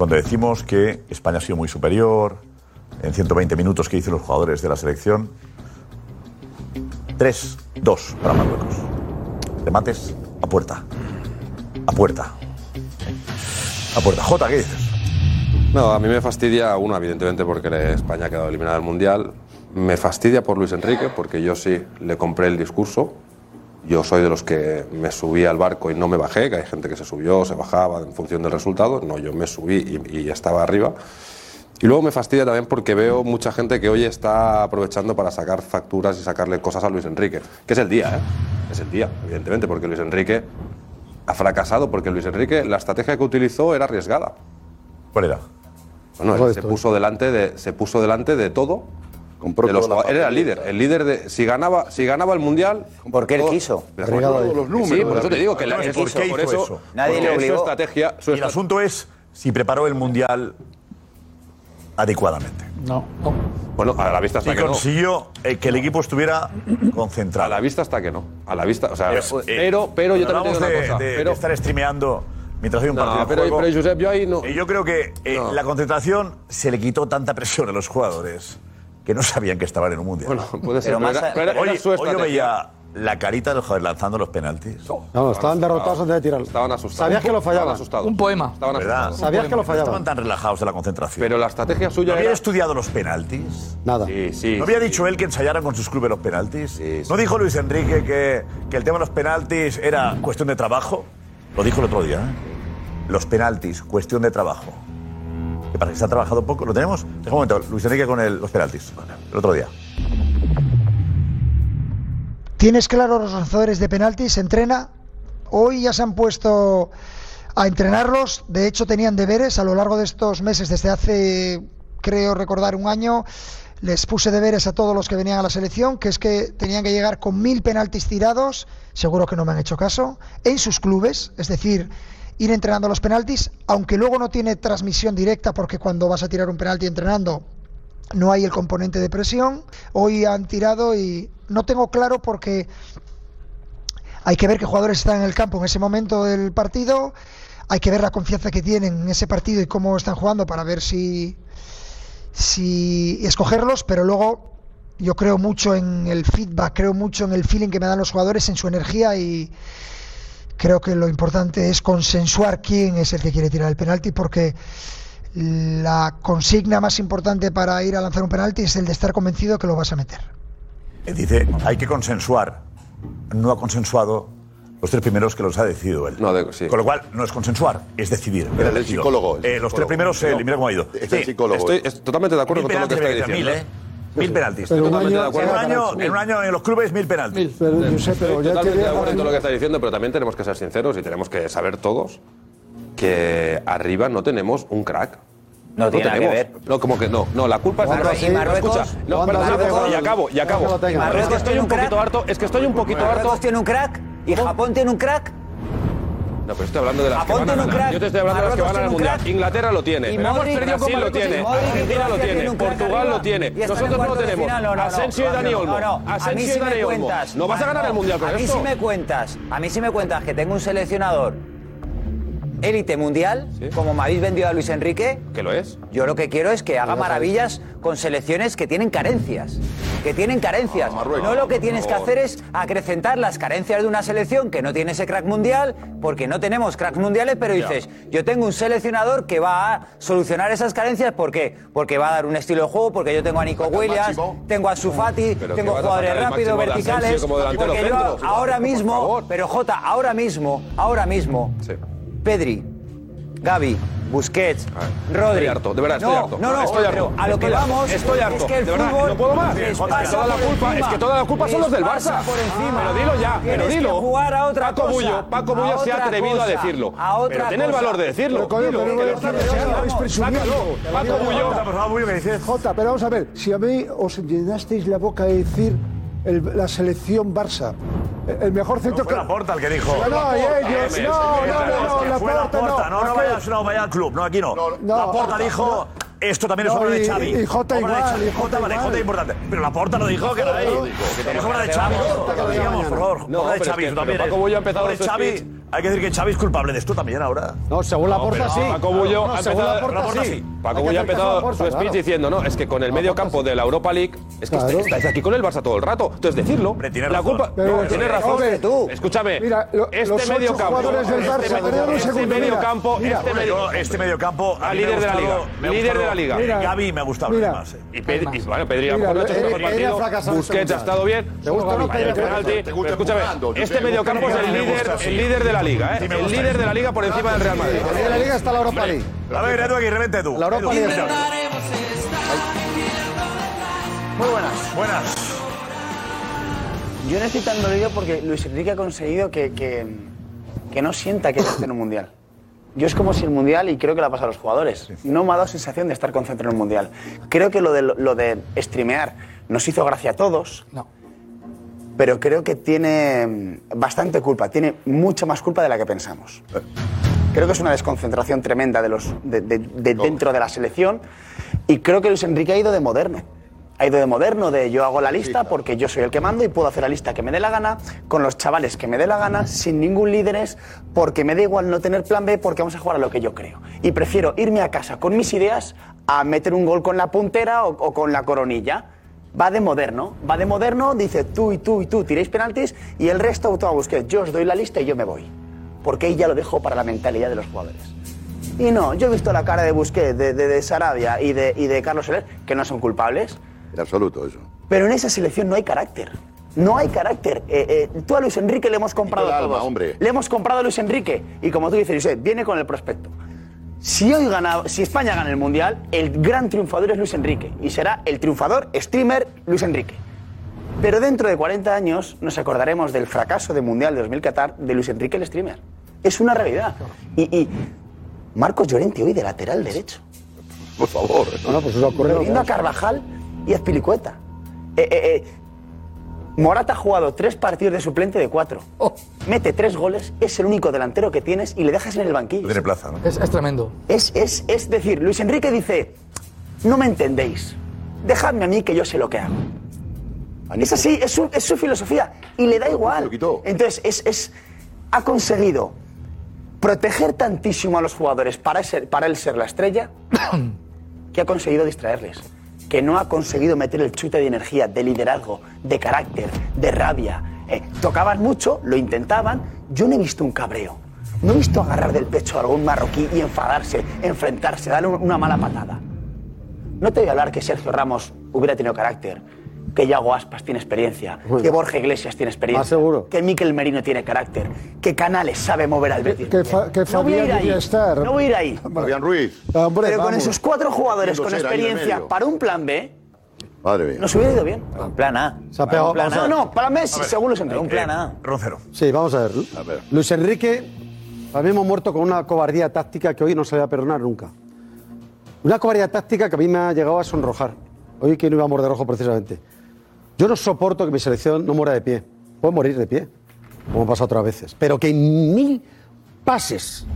Cuando decimos que España ha sido muy superior en 120 minutos que dicen los jugadores de la selección, tres, dos para Marruecos. Remates a puerta. A puerta. A puerta. Jota, ¿qué dices? No, a mí me fastidia, uno, evidentemente, porque España ha quedado eliminada del Mundial. Me fastidia por Luis Enrique, porque yo sí le compré el discurso. Yo soy de los que me subí al barco y no me bajé, que hay gente que se subió, se bajaba en función del resultado. No, yo me subí y, y estaba arriba. Y luego me fastidia también porque veo mucha gente que hoy está aprovechando para sacar facturas y sacarle cosas a Luis Enrique. Que es el día, ¿eh? Es el día, evidentemente, porque Luis Enrique ha fracasado, porque Luis Enrique, la estrategia que utilizó era arriesgada. ¿Cuál era? Bueno, él se puso delante de, se puso delante de todo. De los jugadores. él era el líder, el líder de si ganaba, si ganaba el mundial. Porque él quiso. Todos los números. Sí, por eso te digo que la- ¿Por qué por hizo eso, eso? Nadie le obligó. Su estrategia, su Y el asunto es si preparó el Mundial adecuadamente. No. Bueno, a la vista está Y que no. consiguió eh, que el equipo estuviera concentrado. A la vista está que no. A la vista, o sea, Pero, pero, eh, pero, yo también hablamos te digo de, una cosa. de- pero, de estar streameando mientras hay un No, partido pero- juego. pero, Josep, yo ahí no- Y yo creo que eh, la concentración se le quitó tanta presión a los jugadores que no sabían que estaban en un mundial. Bueno, puede ser, Pero pero más era- a- pero era- hoy, era su hoy yo veía la carita de los jugadores lanzando los penaltis. No, estaban derrotados antes de tirarlo. Estaban asustados. Sabías que lo fallaban. Asustados. Un poema. Estaban ¿Verdad? asustados. Sabías que lo No fallaban. estaban tan relajados de la concentración. Pero la estrategia ¿No suya había era. estudiado los penaltis? Nada. Sí, sí. ¿No había sí. dicho él que ensayaran con sus clubes los penaltis? Sí, sí. ¿No dijo Luis Enrique que, que el tema de los penaltis era cuestión de trabajo? Lo dijo el otro día. ¿eh? Los penaltis, cuestión de trabajo. Me parece que se ha trabajado poco. ¿Lo tenemos? Deja un momento, Luis Enrique con el- los penaltis. El otro día. Tienes claro los lanzadores de penaltis, entrena. Hoy ya se han puesto a entrenarlos. De hecho, tenían deberes a lo largo de estos meses, desde hace, creo recordar, un año. Les puse deberes a todos los que venían a la selección, que es que tenían que llegar con mil penaltis tirados, seguro que no me han hecho caso, en sus clubes, es decir, ir entrenando los penaltis, aunque luego no tiene transmisión directa, porque cuando vas a tirar un penalti entrenando no hay el componente de presión. Hoy han tirado y no tengo claro porque hay que ver qué jugadores están en el campo en ese momento del partido. Hay que ver la confianza que tienen en ese partido y cómo están jugando para ver si, si escogerlos, pero luego yo creo mucho en el feedback, creo mucho en el feeling que me dan los jugadores, en su energía y creo que lo importante es consensuar quién es el que quiere tirar el penalti porque la consigna más importante para ir a lanzar un penalti es el de estar convencido que lo vas a meter. Eh, Dice, hay que consensuar. No ha consensuado los tres primeros que los ha decidido él. Con lo cual, no es consensuar, es decidir. Era el psicólogo, el Eh, los tres primeros, eh, No, mira cómo ha ido. es el psicólogo. Estoy es- totalmente de acuerdo con todo lo que está mil, diciendo. ¿eh? Mil penaltis. Pero un año- de acuerdo. En un año, Mil. en un año en los clubes, mil penaltis. Pero, Josep, pero Estoy ya te totalmente de acuerdo en todo lo que está diciendo, pero también tenemos que ser sinceros y tenemos que saber todos que arriba no tenemos un crack. No tiene nada que tenemos. ver. No, como que no. No, la culpa es de Marruecos- y Marruecos- Escucha, no, ¿Cuándo espera, espera, Marruecos- y acabo, y acabo. ¿Cuándo lo tenga? Es que ¿Marruecos estoy un poquito harto, es que estoy un poquito harto. ¿Marruecos tiene un crack? ¿Y Japón tiene un crack? No, pero estoy hablando de las que van a ganar. Yo te estoy hablando de las que van a ganar mundial. Inglaterra lo tiene. Modric- Brasil lo tiene. Argentina lo tiene. Portugal lo tiene. Nosotros no lo tenemos. Asensio y Dani Olmo. no. A mí Asensio si y Dani Olmo. cuentas. ¿No vas a ganar el mundial con A mí esto? si me cuentas, a mí si me cuentas que tengo un seleccionador élite mundial, como me habéis vendido a Luis Enrique, ¿Que lo es? yo lo que quiero es que haga maravillas con selecciones que tienen carencias. Que tienen carencias. no lo que tienes que hacer es acrecentar las carencias de una selección que no tiene ese crack mundial, porque no tenemos cracks mundiales, pero Ya. dices, yo tengo un seleccionador que va a solucionar esas carencias. ¿Por qué? Porque va a dar un estilo de juego, porque yo tengo a Nico Williams, tengo a Sufati, tengo jugadores rápidos, verticales. Porque yo ahora mismo, pero Jota, ahora mismo, ahora mismo, Pedri, Gaby, Busquets, Rodri. Estoy harto, de verdad, estoy no, harto. No, no, estoy pero harto. a lo que Estoy harto, vamos Estoy harto. es que el de verdad, fútbol no puedo más. Es toda la culpa, encima. es que toda la culpa son los del Barça. por encima. Pero dilo ya, pero dilo. que jugar a otra Paco cosa, Bullo, Paco Bullo se ha atrevido a decirlo. a otra Pero tiene el valor de decirlo. Pero, Dilo, pero. Sácalo. Paco Bullo. Jota, pero vamos a ver, si a mí os llenasteis la boca de decir el- la selección Barça, el- mejor centro No fue Laporta el que dijo. No, no, ellos, no, no, no, no, Laporta Laporta, no, no aquel- vayas, no vaya al club, no, aquí no. no, Laporta no, dijo, esto también es no, obra de Xavi. y Jota Obra de igual, Xavi. y Jota vale. Jota es importante. Pero Laporta lo dijo, que era ahí. Que es obra de Xavi. Digamos, por favor, No, obra de Xavi, también. Paco Bullo ha empezado de Xavi. Hay que decir que Xavi es culpable de esto también ahora. No, según Laporta pero sí. Paco Bullo No, ha empezado, sí. Paco Bullo ha empezado su speech claro. diciendo, no, es que con el medio campo de la Europa League, es que Claro. estáis- estáis aquí con el Barça todo el rato. Entonces decirlo. tiene La razón. culpa. Pero- No, tienes razón. Hombre, tú. Escúchame. Mira, lo- este medio campo. jugadores del Barça, este, este medio mira, campo. mira. este Hombre, medio yo, este medio campo. a mí me ha líder de la liga. Líder de la liga. Gaby me ha gustado más. eh. Y bueno, Pedri a lo mejor no ha hecho su mejor partido. Busquets este ha estado bien. ¿Te gusta o no, Escúchame, este medio campo es el líder de la liga, Sí, ¿eh? El líder de la liga por encima del Real Madrid. En la liga está la Europa League. A ver, Edu, aquí, revente tú. La Europa League. Muy buenas. Buenas. Yo no estoy tan dolido porque Luis Enrique ha conseguido que, que, que no sienta que esté en un mundial. Yo es como si el mundial, y creo que le ha pasado a los jugadores, no me ha dado sensación de estar concentrado en un mundial. Creo que lo de, lo de streamear nos hizo gracia a todos. No. Pero creo que tiene mm, bastante culpa, tiene mucha más culpa de la que pensamos. Creo que es una desconcentración tremenda de los, de, de- de dentro de la selección y creo que Luis Enrique ha ido de moderno. Ha ido de moderno, de yo hago la lista porque yo soy el que mando y puedo hacer la lista que me dé la gana, con los chavales que me dé la gana, sin ningún líderes, porque me da igual no tener plan B, porque vamos a jugar a lo que yo creo. Y prefiero irme a casa con mis ideas a meter un gol con la puntera o, o con la coronilla. Va de moderno, va de moderno, dice tú y tú y tú tiréis penaltis y el resto tú a buscar. Yo os doy la lista y yo me voy. Porque ahí ya lo dejo para la mentalidad de los jugadores. Y no, yo he visto la cara de Busquets, de, de, de Sarabia y de, y de Carlos Soler, que no son culpables, En absoluto, eso. pero en esa selección no hay carácter. No hay carácter. Eh, eh, tú a Luis Enrique le hemos comprado alma, todos. hombre. Le hemos comprado a Luis Enrique. Y como tú dices, Josep, viene con el prospecto. Si hoy gana, si España gana el Mundial, el gran triunfador es Luis Enrique. Y será el triunfador streamer Luis Enrique. Pero dentro de 40 años nos acordaremos del fracaso del Mundial de 2000 Qatar de Luis Enrique el streamer. Es una realidad. Y, y Marcos Llorente hoy de lateral derecho. Por favor. No, no, pues eso ocurre. Viendo a Carvajal y a Spilicueta. Eh, eh, eh, Morata ha jugado tres partidos de suplente de cuatro. Mete tres goles, es el único delantero que tienes y le dejas en el banquillo. Tiene plaza, ¿no? Es, es tremendo. Es, es, es decir, Luis Enrique dice, no me entendéis, dejadme a mí que yo sé lo que hago. Es así, es su, es su filosofía y le da igual. Entonces, es, es- ha conseguido proteger tantísimo a los jugadores para, ser- para él ser la estrella que ha conseguido distraerles. Que no ha conseguido meter el chute de energía, de liderazgo, de carácter, de rabia. Eh, tocaban mucho, lo intentaban. Yo no he visto un cabreo. No he visto agarrar del pecho a algún marroquí y enfadarse, enfrentarse, darle un- una mala patada. No te voy a hablar que Sergio Ramos hubiera tenido carácter, que Yago Aspas tiene experiencia, que Borja Iglesias tiene experiencia, seguro. que Miquel Merino tiene carácter, que Canales sabe mover al Betis. Que, fa- que No voy a ir estar. No voy a ir ahí. Fabián Ruiz. Hombre, Pero con vamos. esos cuatro jugadores con experiencia para un plan B, Madre mía. nos hubiera ido bien. Plan A. Se ha pegado- No, a no, B sí, según los Enrique. Un plan A. Roncero. Sí, vamos a ver. ver. Luis Enrique, para mí hemos muerto con una cobardía táctica que hoy no se le va a perdonar nunca. Una cobardía táctica que a mí me ha llegado a sonrojar. Hoy que no iba a morder rojo precisamente. Yo no soporto que mi selección no muera de pie. Puede morir de pie, como ha pasado otras veces. Pero que en mil pases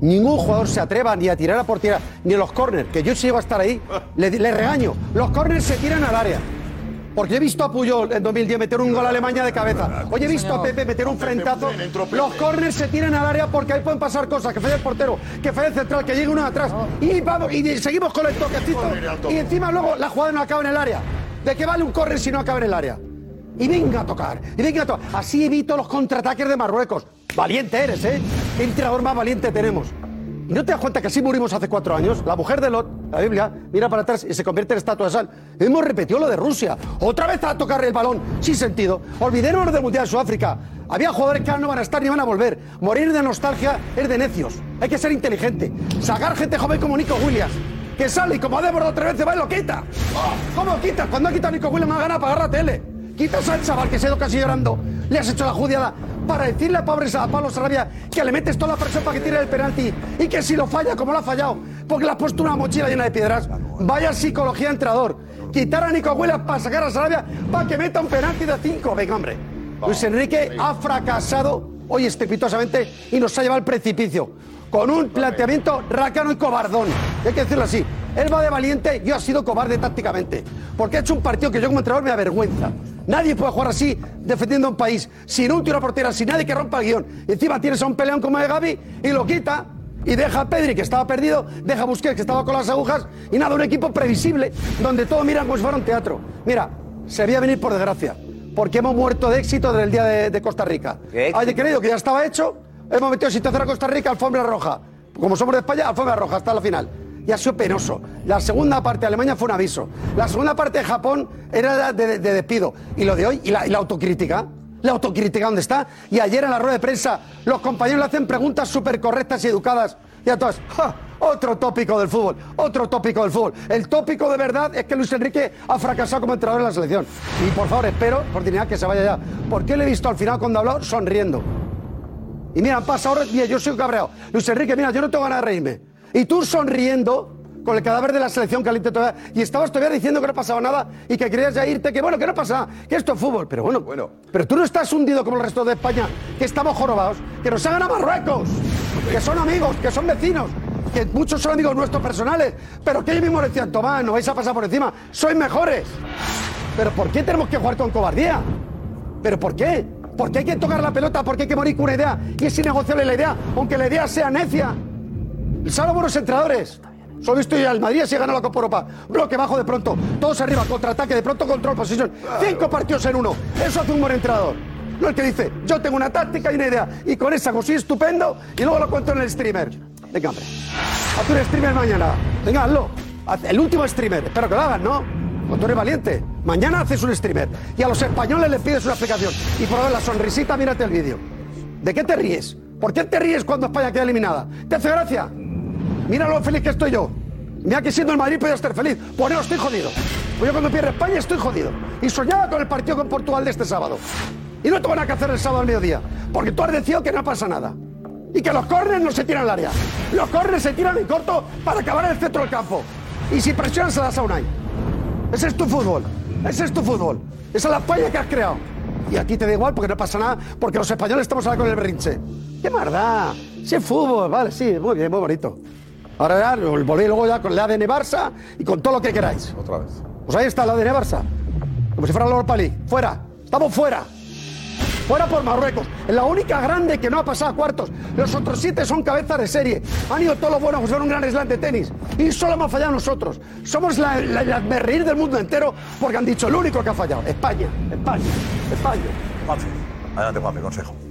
ningún jugador se atreva ni a tirar a portería, ni a los córners, que yo si llego a estar ahí, le, le regaño. Los córners se tiran al área. Porque he visto a Puyol en 2010 meter un gol a Alemania de cabeza. Hoy he visto a Pepe meter un frentazo. Los córners se tiran al área porque ahí pueden pasar cosas. Que falle el portero, que falle el central, que llegue uno atrás. Y vamos, y seguimos con el toquecito. Y encima luego la jugada no acaba en el área. ¿De qué vale un córner si no acaba en el área? Y venga a tocar, y venga a tocar. Así evito los contraataques de Marruecos. Valiente eres, ¿eh? ¿Qué entrenador más valiente tenemos? ¿Y no te das cuenta que así murimos hace cuatro años? La mujer de Lot, la Biblia, mira para atrás y se convierte en estatua de sal. Hemos repetido lo de Rusia. Otra vez a tocar el balón, sin sentido. Olvidémonos del Mundial de Sudáfrica. Había jugadores que ahora no van a estar ni van a volver. Morir de nostalgia es de necios. Hay que ser inteligente. Sacar gente joven como Nico Williams. Que sale y como ha devorado tres veces va y lo quita. ¿Cómo quitas? Cuando ha quitado Nico Williams me ha ganado a pagar la tele. Quitas al chaval que se ha ido casi llorando. Le has hecho la judiada para decirle a pobre a Pablo Sarabia que le metes toda la presión para que tire el penalti y que si lo falla, como lo ha fallado, porque le has puesto una mochila llena de piedras. Vaya psicología de entrenador. Quitar a Nico Williams para sacar a Sarabia para que meta un penalti de cinco. Venga, hombre. Luis Enrique ha fracasado hoy estrepitosamente y nos ha llevado al precipicio. Con un planteamiento rácano y cobardón. Hay que decirlo así. Él va de valiente, yo ha sido cobarde tácticamente. Porque ha hecho un partido que yo como entrenador me avergüenza. Nadie puede jugar así defendiendo a un país sin un tiro a portera, sin nadie que rompa el guion. Y encima tienes a un peleón como de Gaby y lo quita. Y deja a Pedri, que estaba perdido, deja a Busquets, que estaba con las agujas. Y nada, un equipo previsible, donde todo mira como si fuera un teatro. Mira, se veía venir por desgracia. Porque hemos muerto de éxito desde el día de, de Costa Rica. Hay creído que ya estaba hecho. Hemos metido situación a Costa Rica, alfombra roja. Como somos de España, alfombra roja hasta la final. Y ha sido penoso. La segunda parte de Alemania fue un aviso. La segunda parte de Japón era de, de- de despido. Y lo de hoy, y la, y la autocrítica. La autocrítica, ¿dónde está? Y ayer en la rueda de prensa, los compañeros le hacen preguntas súper correctas y educadas. Y a todas, ¡ja! Otro tópico del fútbol, otro tópico del fútbol. El tópico de verdad es que Luis Enrique ha fracasado como entrenador en la selección. Y por favor, espero, por dignidad, que se vaya ya. Porque le he visto al final cuando ha hablado sonriendo. Y mira, han pasado horas, mira, yo soy cabreado. Luis Enrique, mira, yo no tengo ganas de reírme. Y tú sonriendo con el cadáver de la selección caliente todavía. Y estabas todavía diciendo que no pasaba nada y que querías ya irte, que bueno, que no pasa nada, que esto es fútbol. Pero bueno, bueno. Pero tú no estás hundido como el resto de España, que estamos jorobados, que nos hagan a Marruecos, que son amigos, que son vecinos. Que muchos son amigos nuestros personales, pero que ellos mismos decían, Tomás, no vais a pasar por encima, sois mejores. Pero ¿por qué tenemos que jugar con cobardía? ¿Pero por qué? ¿Por qué hay que tocar la pelota? ¿Por qué hay que morir con una idea? Y es innegociable la idea, aunque la idea sea necia. Salvo buenos entrenadores. Solo ya el Madrid si ganado la Copa Europa. Bloque bajo de pronto. Todos arriba, contraataque, de pronto control, posición. Cinco partidos en uno. Eso hace un buen entrenador. No el que dice, yo tengo una táctica y una idea. Y con esa consigo estupendo y luego lo cuento en el streamer. Venga, hombre. Haz un streamer mañana. Venga, hazlo. Haz el último streamer. Espero que lo hagas, ¿no? Tú eres valiente. Mañana haces un streamer. Y a los españoles les pides una explicación. Y por ver la sonrisita, mírate el vídeo. ¿De qué te ríes? ¿Por qué te ríes cuando España queda eliminada? ¿Te hace gracia? Mira lo feliz que estoy yo. Mira que siendo el Madrid podía estar feliz. Por eso estoy jodido. Pues yo cuando pierde España estoy jodido. Y soñaba con el partido con Portugal de este sábado. Y no tengo nada que hacer el sábado al mediodía. Porque tú has decidido que no pasa nada. Y que los córneres no se tiran al área. Los córneres se tiran en corto para acabar en el centro del campo. Y si presionas se das a Unai. Ese es tu fútbol. Ese es tu fútbol. Esa es la España que has creado. Y aquí te da igual porque no pasa nada, porque los españoles estamos ahora con el berrinche. ¡Qué maldad! Sí, es fútbol, vale, sí, muy bien, muy bonito. Ahora ya volvéis luego ya con el ADN Barça y con todo lo que queráis. Otra vez. Pues ahí está el ADN Barça. Como si fuera el Europa League. Fuera. Estamos fuera. Fuera por Marruecos. Es la única grande que no ha pasado a cuartos. Los otros siete son cabezas de serie. Han ido todos los buenos, son un gran slam de tenis. Y solo hemos fallado nosotros. Somos la, la, la reír del mundo entero porque han dicho el único que ha fallado. España, España, España. Juanfe, adelante Juanfe, consejo.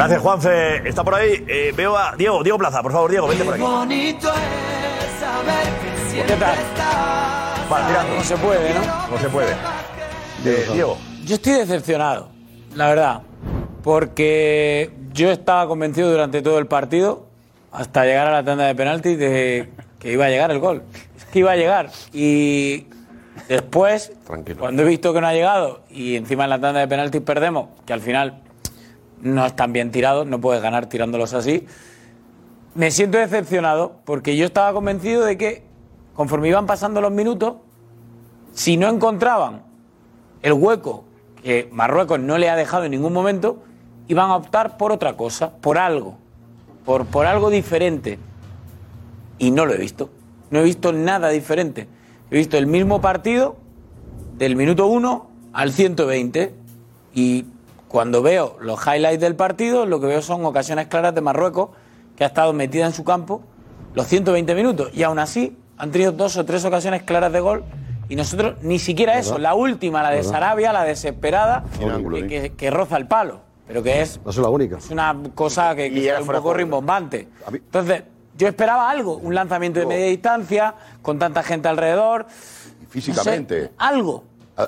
Gracias, Juanfe. Está por ahí. Eh, veo a Diego, Diego Plaza, por favor, Diego, vente por aquí. bonito es saber que siempre tal? estás. Vale. No se puede, ¿no? No se puede. Eh, Diego. Yo estoy decepcionado, la verdad, porque yo estaba convencido durante todo el partido, hasta llegar a la tanda de penaltis, de que iba a llegar el gol. Es que iba a llegar. Y después, cuando he visto que no ha llegado y encima en la tanda de penaltis perdemos, que al final no están bien tirados, no puedes ganar tirándolos así, me siento decepcionado porque yo estaba convencido de que conforme iban pasando los minutos, si no encontraban el hueco que Marruecos no le ha dejado en ningún momento, iban a optar por otra cosa, por algo, por, por algo diferente. Y no lo he visto. No he visto nada diferente. He visto el mismo partido del minuto 1 al 120. Y cuando veo los highlights del partido, lo que veo son ocasiones claras de Marruecos, que ha estado metida en su campo los 120 minutos. Y aún así han tenido dos o tres ocasiones claras de gol. Y nosotros ni siquiera eso. La última, la de ¿Verdad? Sarabia, la desesperada, Un ángulo, que, ¿eh? que- que roza el palo. Pero que es No es la única. es una cosa que, que es un poco rimbombante. Entonces, yo esperaba algo, un lanzamiento de media distancia, con tanta gente alrededor. Físicamente. no sé, algo.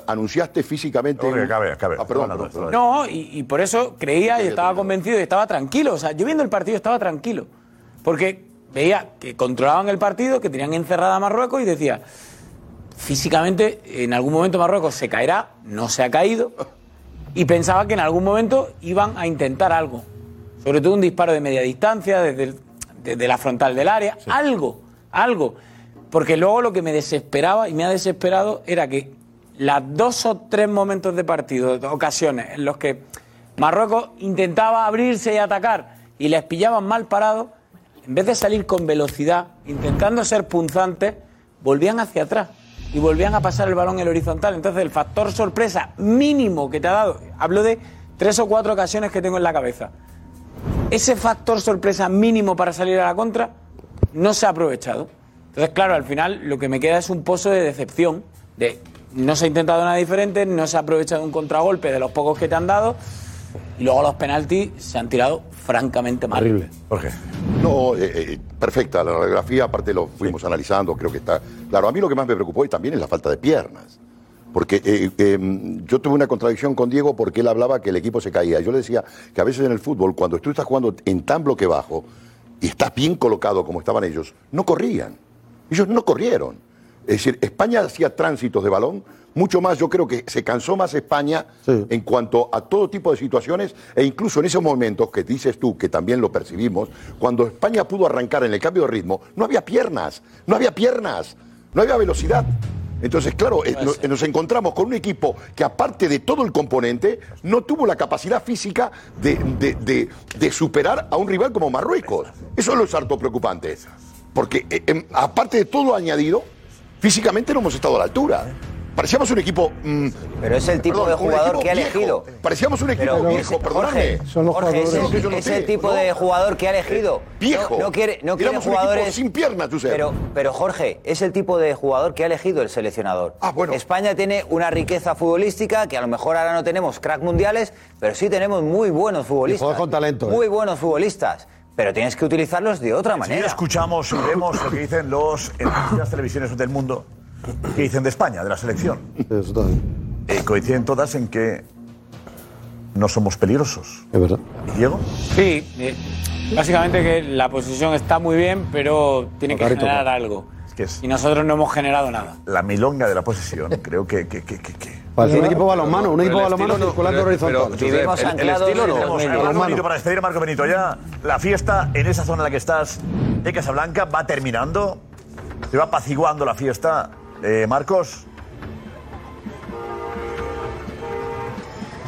Anunciaste físicamente. Jorge, cabe, cabe. Ah, perdón, Fernando, perdón, perdón. No, y, y por eso creía y estaba convencido y estaba tranquilo. O sea, yo viendo el partido estaba tranquilo. Porque veía que controlaban el partido, que tenían encerrada a Marruecos y decía, físicamente en algún momento Marruecos se caerá, no se ha caído, y pensaba que en algún momento iban a intentar algo. Sobre todo un disparo de media distancia, desde, el- desde la frontal del área, algo, algo. Porque luego lo que me desesperaba y me ha desesperado era que las dos o tres momentos de partido, ocasiones en los que Marruecos intentaba abrirse y atacar y les pillaban mal parados, en vez de salir con velocidad, intentando ser punzantes, volvían hacia atrás y volvían a pasar el balón en el horizontal. Entonces el factor sorpresa mínimo que te ha dado, hablo de tres o cuatro ocasiones que tengo en la cabeza, ese factor sorpresa mínimo para salir a la contra no se ha aprovechado. Entonces, claro, al final lo que me queda es un pozo de decepción, de no se ha intentado nada diferente, no se ha aprovechado un contragolpe de los pocos que te han dado y luego los penaltis se han tirado francamente mal. Horrible. Jorge. No, eh, eh, perfecta la radiografía, aparte lo fuimos analizando, creo que está. Claro, a mí lo que más me preocupó y también es la falta de piernas. Porque eh, eh, yo tuve una contradicción con Diego porque él hablaba que el equipo se caía. Yo le decía que a veces en el fútbol, cuando tú estás jugando en tan bloque bajo y estás bien colocado como estaban ellos, no corrían. Ellos no corrieron. Es decir, España hacía tránsitos de balón, mucho más, yo creo que se cansó más España en cuanto a todo tipo de situaciones, e incluso en esos momentos que dices tú, que también lo percibimos, cuando España pudo arrancar en el cambio de ritmo, no había piernas, no había piernas, no había velocidad. Entonces, claro, eh, nos, nos encontramos con un equipo que aparte de todo el componente, no tuvo la capacidad física de, de- de- de superar a un rival como Marruecos. Eso es lo es harto preocupante. Porque eh, em, aparte de todo lo añadido, físicamente no hemos estado a la altura. Parecíamos un equipo... mm, Pero es el tipo de un jugador equipo que ha viejo. elegido. Parecíamos un equipo Pero viejo, perdóname. Jorge, Jorge, es, el, es el tipo ¿no? de jugador que ha elegido. Viejo. No, no quiere, no quiere Éramos un equipo jugadores. sin piernas, Josep. Pero, pero Jorge, es el tipo de jugador que ha elegido el seleccionador. Ah, España tiene una riqueza futbolística que a lo mejor ahora no tenemos crack mundiales, pero sí tenemos muy buenos futbolistas. jugadores con talento, ¿eh? Muy buenos futbolistas. Pero tienes que utilizarlos de otra Si manera. escuchamos y vemos lo que dicen los, en las televisiones del mundo, ¿Qué dicen de España, de la selección? Eh, coinciden todas en que no somos peligrosos. Es verdad. ¿Y Diego? Sí, eh, básicamente que la posición está muy bien, pero tiene que generar algo. Que es- Y nosotros no hemos generado nada. La milonga de la posesión, creo que... que, que, que, que- Parece un equipo balonmano, un equipo El balonmano no, circulando pero- horizontal. pero, Josep, el- el estilo no. Marco Benito para despedir a Marco Benito. Ya la fiesta en esa zona en la que estás de Casablanca va terminando. Se va apaciguando la fiesta. Eh, Marcos,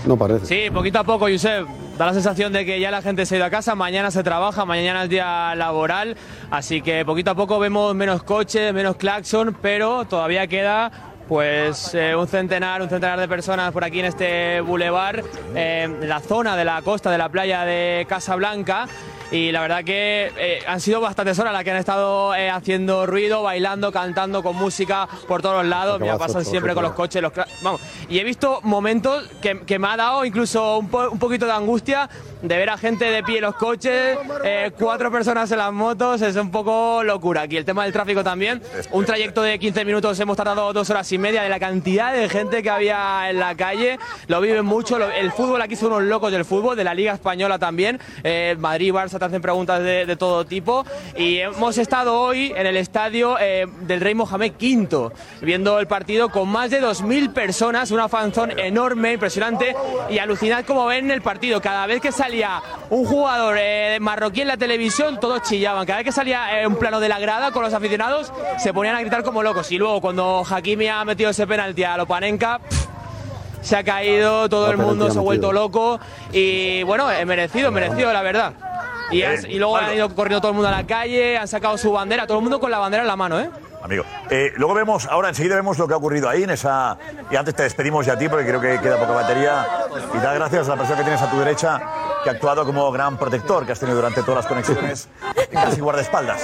No parece. Sí, poquito a poco, Josep. Da la sensación de que ya la gente se ha ido a casa, mañana se trabaja, mañana es día laboral, así que poquito a poco vemos menos coches, menos claxon, pero todavía queda pues eh, un centenar, un centenar de personas por aquí en este bulevar, eh, la zona de la costa de la playa de Casablanca. Y la verdad que eh, han sido bastantes horas las que han estado eh, haciendo ruido, bailando, cantando con música por todos lados. Acabazo, pasan todo, siempre con todo. los coches, los vamos. Y he visto momentos que, que me ha dado incluso un, po- un poquito de angustia de ver a gente de pie en los coches, eh, cuatro personas en las motos, es un poco locura. Aquí el tema del tráfico también, un trayecto de 15 minutos hemos tardado dos horas y media de la cantidad de gente que había en la calle, lo viven mucho, lo- el fútbol aquí son unos locos del fútbol, de la Liga Española también, eh, Madrid, Barça te hacen preguntas de, de todo tipo. Y hemos estado hoy en el estadio eh, del Rey Mohamed V, viendo el partido con más de 2.000 personas, una fanzón enorme, impresionante. Y alucinad como ven el partido, cada vez que salía un jugador eh, marroquí en la televisión, todos chillaban, cada vez que salía eh, un plano de la grada con los aficionados, se ponían a gritar como locos. Y luego cuando Hakimi ha metido ese penalti a Lopanenka, pff, se ha caído, todo el mundo se ha vuelto loco. Y bueno, eh, merecido, merecido la verdad. Y, has- y luego han ido corriendo todo el mundo a la calle, han sacado su bandera, todo el mundo con la bandera en la mano, ¿eh? amigo. Eh, luego vemos, ahora enseguida vemos lo que ha ocurrido ahí en esa. Y antes te despedimos ya a ti porque creo que queda poca batería. Y da gracias a la persona que tienes a tu derecha que ha actuado como gran protector que has tenido durante todas las conexiones, casi guardaespaldas.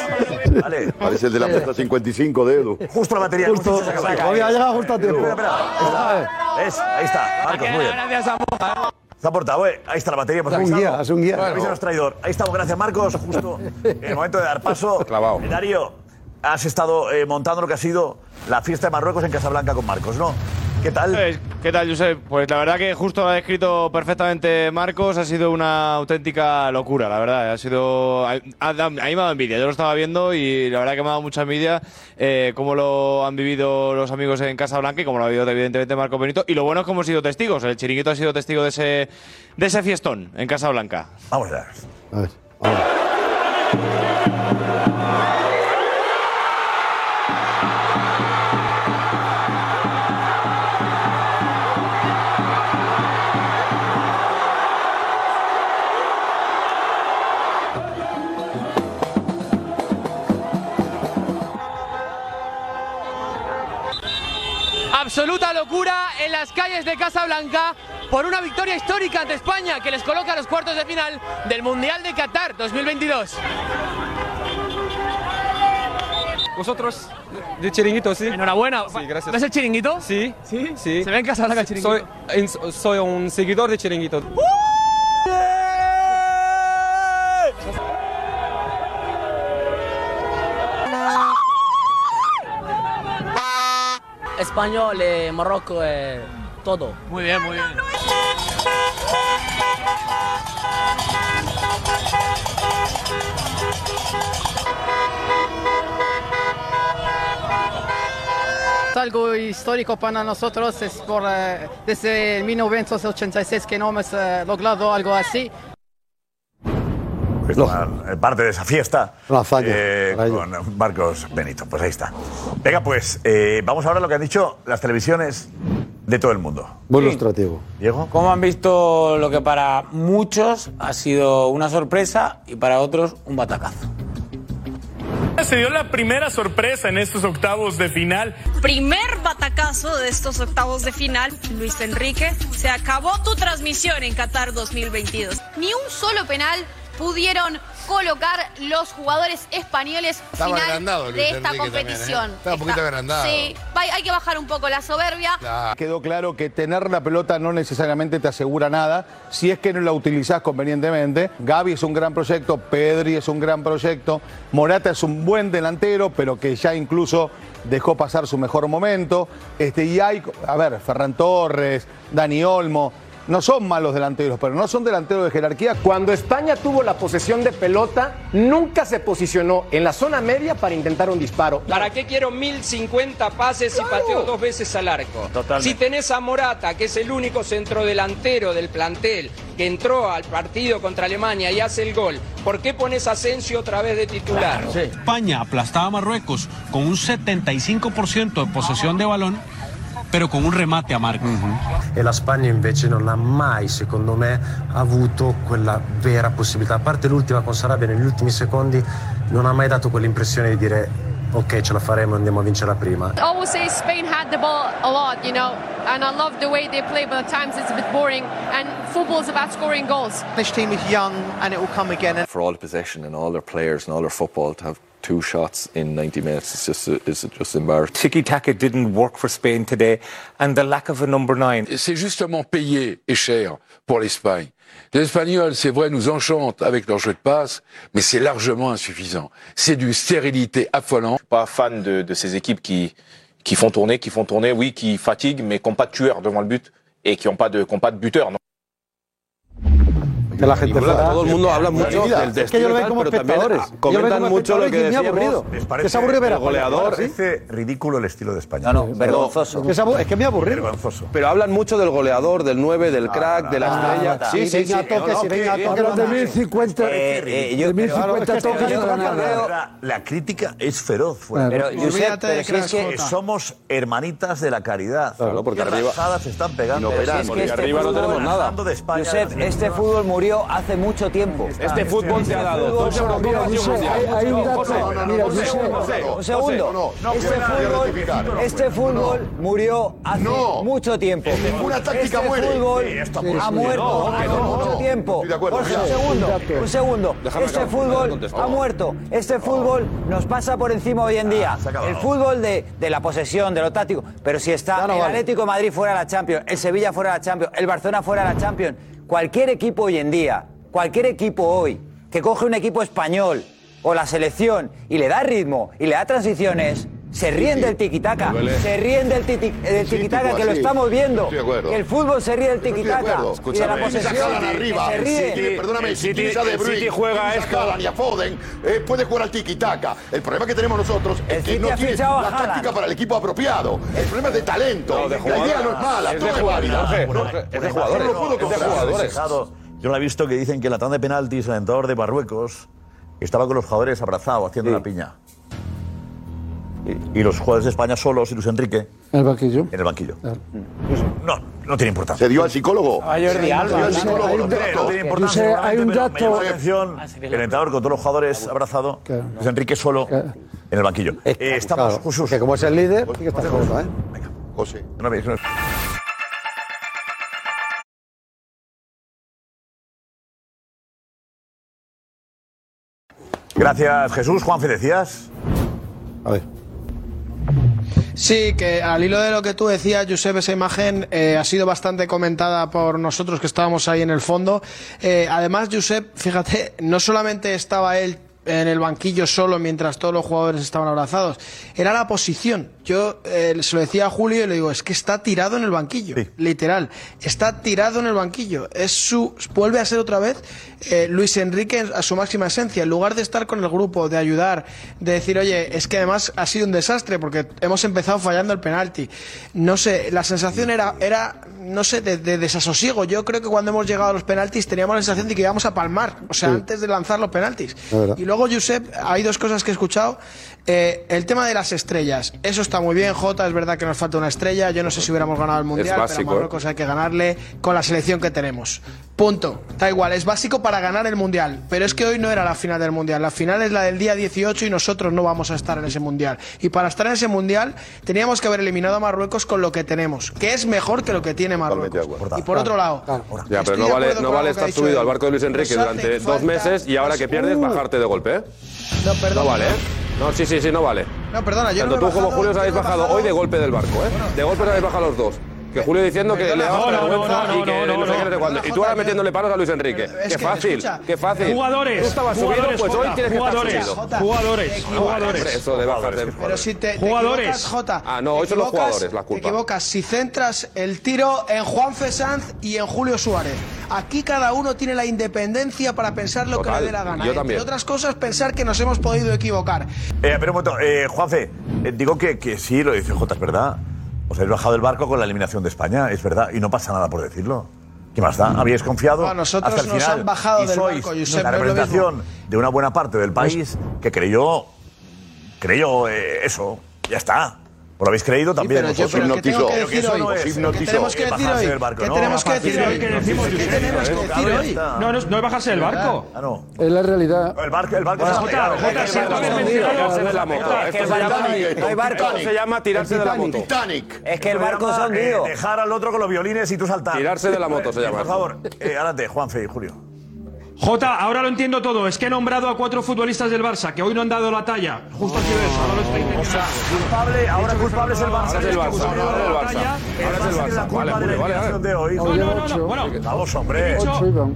Vale. Parece el de la meta 55 de Edu. Justo la batería. Justo. justo se acaba. Había llegado justo a tiempo. Espera, espera. ¿Ves? Ahí está, Marcos, muy bien. Gracias a Ha portado, eh. Ahí está la batería. Pues Es un guía, es un guía. Avísanos, traidor. Ahí estamos, gracias Marcos. Justo en el momento de dar paso. Clavado. Eh, Darío, has estado eh, montando lo que ha sido la fiesta de Marruecos en Casablanca con Marcos, ¿no? ¿Qué tal? Eh, ¿Qué tal, Josep? Pues la verdad que justo lo ha descrito perfectamente Marcos. Ha sido una auténtica locura, la verdad. Ha sido. A, a- a mí me ha dado envidia. Yo lo estaba viendo y la verdad que me ha dado mucha envidia eh, cómo lo han vivido los amigos en Casa Blanca y cómo lo ha vivido evidentemente Marco Benito. Y lo bueno es que hemos sido testigos. El chiringuito ha sido testigo de ese, de ese fiestón en Casa Blanca. Vamos a ver. A ver, ahora. Absoluta locura en las calles de Casablanca por una victoria histórica ante España que les coloca a los cuartos de final del Mundial de Qatar 2022. Vosotros de chiringuito, sí. Enhorabuena. Sí, gracias. ¿Ves el chiringuito? Sí, sí, sí. Se ve en Casablanca el chiringuito. Soy, soy un seguidor de chiringuito. Español, eh, Marruecos, eh, todo. Muy bien, muy bien. Es algo histórico para nosotros, es por, eh, desde 1986 que no hemos eh, logrado algo así. Parte de esa fiesta eh, con Marcos Benito. Pues ahí está. Venga, pues eh, vamos ahora a lo que han dicho las televisiones de todo el mundo. Buen Sí. ilustrativo. Diego. ¿Cómo han visto lo que para muchos ha sido una sorpresa y para otros un batacazo? Se dio la primera sorpresa en estos octavos de final. Primer batacazo de estos octavos de final. Luis Enrique, se acabó tu transmisión en Qatar 2022. Ni un solo penal pudieron colocar los jugadores españoles Estaba final Luis de esta Enrique también, ¿eh? competición. Estaba un poquito Está- agrandado. Sí, hay que bajar un poco la soberbia. Quedó claro que tener la pelota no necesariamente te asegura nada si es que no la utilizás convenientemente. Gaby es un gran proyecto, Pedri es un gran proyecto, Morata es un buen delantero, pero que ya incluso dejó pasar su mejor momento. Este, y hay, a ver, Ferran Torres, Dani Olmo, no son malos delanteros, pero no son delanteros de jerarquía. Cuando España tuvo la posesión de pelota, nunca se posicionó en la zona media para intentar un disparo. ¿Para qué quiero 1050 pases y pateo dos veces al arco? Totalmente. Si tenés a Morata, que es el único centrodelantero del plantel que entró al partido contra Alemania y hace el gol, ¿por qué pones a Asensio otra vez de titular? España aplastaba a Marruecos con un 75% de posesión de balón, pero con un remate a Marcos. e la Spagna invece non ha mai, secondo me, avuto quella vera possibilità. A parte l'ultima con Sarabia negli ultimi secondi, non ha mai dato quell'impressione di dire ok ce la faremo, andiamo a vincerla prima. I always say Spain had the ball a lot, you know, and I love the way they play, but at times it's a bit boring. And football is about scoring goals. This team is young and it will come again. For all the possession and all their players and all their football to have two shots in 90 minutes is just is just embarrassing. Tiki taka didn't work for Spain today, and the lack of a number nine. C'est justement payé et cher pour l'Espagne. Les Espagnols, c'est vrai, nous enchantent avec leur jeu de passe, mais c'est largement insuffisant. C'est d'une stérilité affolante. pas fan de, de ces équipes qui, qui font tourner, qui font tourner, oui, qui fatiguent, mais qui n'ont pas de tueur devant le but et qui n'ont pas de, qui ont pas de buteur. non. Que la gente fuera- todo el mundo habla mucho del es que yo destino lo y veo como pero espectadores. comentan mucho lo que y. ¿Les Que es aburrido ver a goleador? parece ridículo el estilo de España. No, no, vergonzoso. Es que me aburrido. Vergonzoso. Pero hablan mucho del goleador, del 9, del crack, de la estrella. sí, sí, sí. Los de 1050, Eh, eh, yo- de 1050 Claro, es que toques no nada. La, crítica es feroz. Pero, pero de si que- somos hermanitas de la caridad. Claro, porque arriba- rajadas se están pegando. Pero si es que este fútbol- Hablando de España, Josep, este fútbol murió hace mucho tiempo. Este fútbol te ha dado fútbol- dos Eurocopas y un Mundial. hay- un dato- José, mira, un segundo. Este fútbol, este fútbol murió hace mucho tiempo. Ninguna táctica este muere. fútbol Sí, esto ha muerto hace mucho tiempo. Jorge, un segundo, Un dato. un segundo. Este fútbol ha muerto. Este fútbol nos pasa por encima hoy en día. El fútbol de, de la posesión, de lo táctico. Pero si está el. Atlético de Madrid fuera de la Champions, el Sevilla fuera de la Champions, el Barcelona fuera de la Champions, cualquier equipo hoy en día, cualquier equipo hoy que coge un equipo español o la selección y le da ritmo y le da transiciones, se ríen del tiquitaca, se ríen del, titi- del Sí, tiquitaca tipo que lo estamos viendo. Estoy de acuerdo. Que el fútbol se ríe del tiquitaca y de la posesión. Arriba. Se el ríen. City, perdóname, el City- De Bruyne, juega esto. Haaland y a Foden, eh, puede jugar al tiki-taka. El problema que tenemos nosotros es El que City no a la táctica para el equipo apropiado. El problema es de talento. No, de la idea no es mala, Es todo de es válida. jugadores. Bueno, Jorge, es de bueno, jugadores. no lo puedo Es de comprar. jugadores. Yo lo he visto que dicen que en la tanda de penaltis, el entrenador de Marruecos estaba con los jugadores abrazados haciendo la piña. Y, y los jugadores de España solos y Luis Enrique En el banquillo. en el banquillo. No, no tiene importancia. ¿Se dio al psicólogo? A Jordi Sí, Alba. se dio al psicólogo. No tiene importancia, hay un dato- Me llama la atención el entrenador con todos los jugadores abrazados, Luis Enrique solo en el banquillo. Eh, estamos, Claro, Jesús. que como es el líder, que ¿eh? José. No me- no- Gracias, Jesús. Juanfe, decías. A ver. Sí, que al hilo de lo que tú decías, Josep, esa imagen eh, ha sido bastante comentada por nosotros que estábamos ahí en el fondo. Eh, además, Josep, fíjate, no solamente estaba él en el banquillo solo mientras todos los jugadores estaban abrazados, era la posición. Yo eh, se lo decía a Julio y le digo, es que está tirado en el banquillo, literal, está tirado en el banquillo. Es su, vuelve a ser otra vez eh, Luis Enrique a su máxima esencia, en lugar de estar con el grupo, de ayudar, de decir, oye, es que además ha sido un desastre porque hemos empezado fallando el penalti. No sé, la sensación era, era no sé, de, de desasosiego. Yo creo que cuando hemos llegado a los penaltis teníamos la sensación de que íbamos a palmar, o sea, Sí. antes de lanzar los penaltis. Y luego, Josep, hay dos cosas que he escuchado. Eh, el tema de las estrellas, eso está muy bien, Jota, es verdad que nos falta una estrella, yo no sé si hubiéramos ganado el Mundial, básico, pero a Marruecos ¿eh? hay que ganarle con la selección que tenemos. Punto, da igual, es básico para ganar el Mundial, pero es que hoy no era la final del Mundial, la final es la del día 18 y nosotros no vamos a estar en ese Mundial. Y para estar en ese Mundial teníamos que haber eliminado a Marruecos con lo que tenemos, que es mejor que lo que tiene Marruecos. Y por otro lado... Ya, pero no vale, no vale estar subido al barco de Luis Enrique durante dos meses y ahora que pierdes bajarte de golpe. ¿eh? No, perdón. No vale, ¿eh? No, sí, sí, sí, no vale. No, perdona, yo Tanto tú como Julio os habéis bajado, hoy de golpe del barco, ¿eh? De golpe os habéis bajado los dos. Que Julio diciendo que le daba vergüenza y que no, sé qué, no sé cuándo. Y tú ahora metiéndole palos a Luis Enrique. qué fácil, qué fácil. Jugadores. Tú pues hoy tienes que estar subido. Jugadores, jugadores. Eso de Pero si te, jugadores. Jota. Ah, no, hoy son los jugadores la culpa. Te equivocas si centras el tiro en Juan Fesanz y en Julio Suárez. Aquí cada uno tiene la independencia para pensar lo que le dé la gana. Yo también. Entre otras cosas, pensar que nos hemos podido equivocar. Eh, pero un momento, eh, Juanfe, eh, digo que, que sí, lo dice Jota, es verdad. Os habéis bajado del barco con la eliminación de España, es verdad, y no pasa nada por decirlo. ¿Qué más da? Habíais confiado. A nosotros hasta el nos final, han bajado y del sois barco, La representación de una buena parte del pues país que creyó, creyó eh, eso. Ya está. ¿Os lo habéis creído también? Sí, pero yo, pues pero ¿qué que eso no es. ¿Qué tenemos que decir hoy? ¿Qué tenemos que decir hoy? Tenemos que decir hoy? No, no es bajarse del barco. Ah, no. Es la realidad. El barco el barco de la moto. El barco se llama tirarse de la moto. Titanic. Es que el barco se hundido. Eh, dejar al otro con los violines y tú saltar. Tirarse de la moto se llama. Por favor, eh, adelante, Juanfe y Julio. Jota, ahora lo entiendo todo. Es que he nombrado a cuatro futbolistas del Barça que hoy no han dado la talla. Justo así ves, ahora lo estoy. O sea, culpable, ahora culpable es el Barça. Ahora es el Barça. Es el Barça. Ahora es el De hoy. No, no, no, Bueno,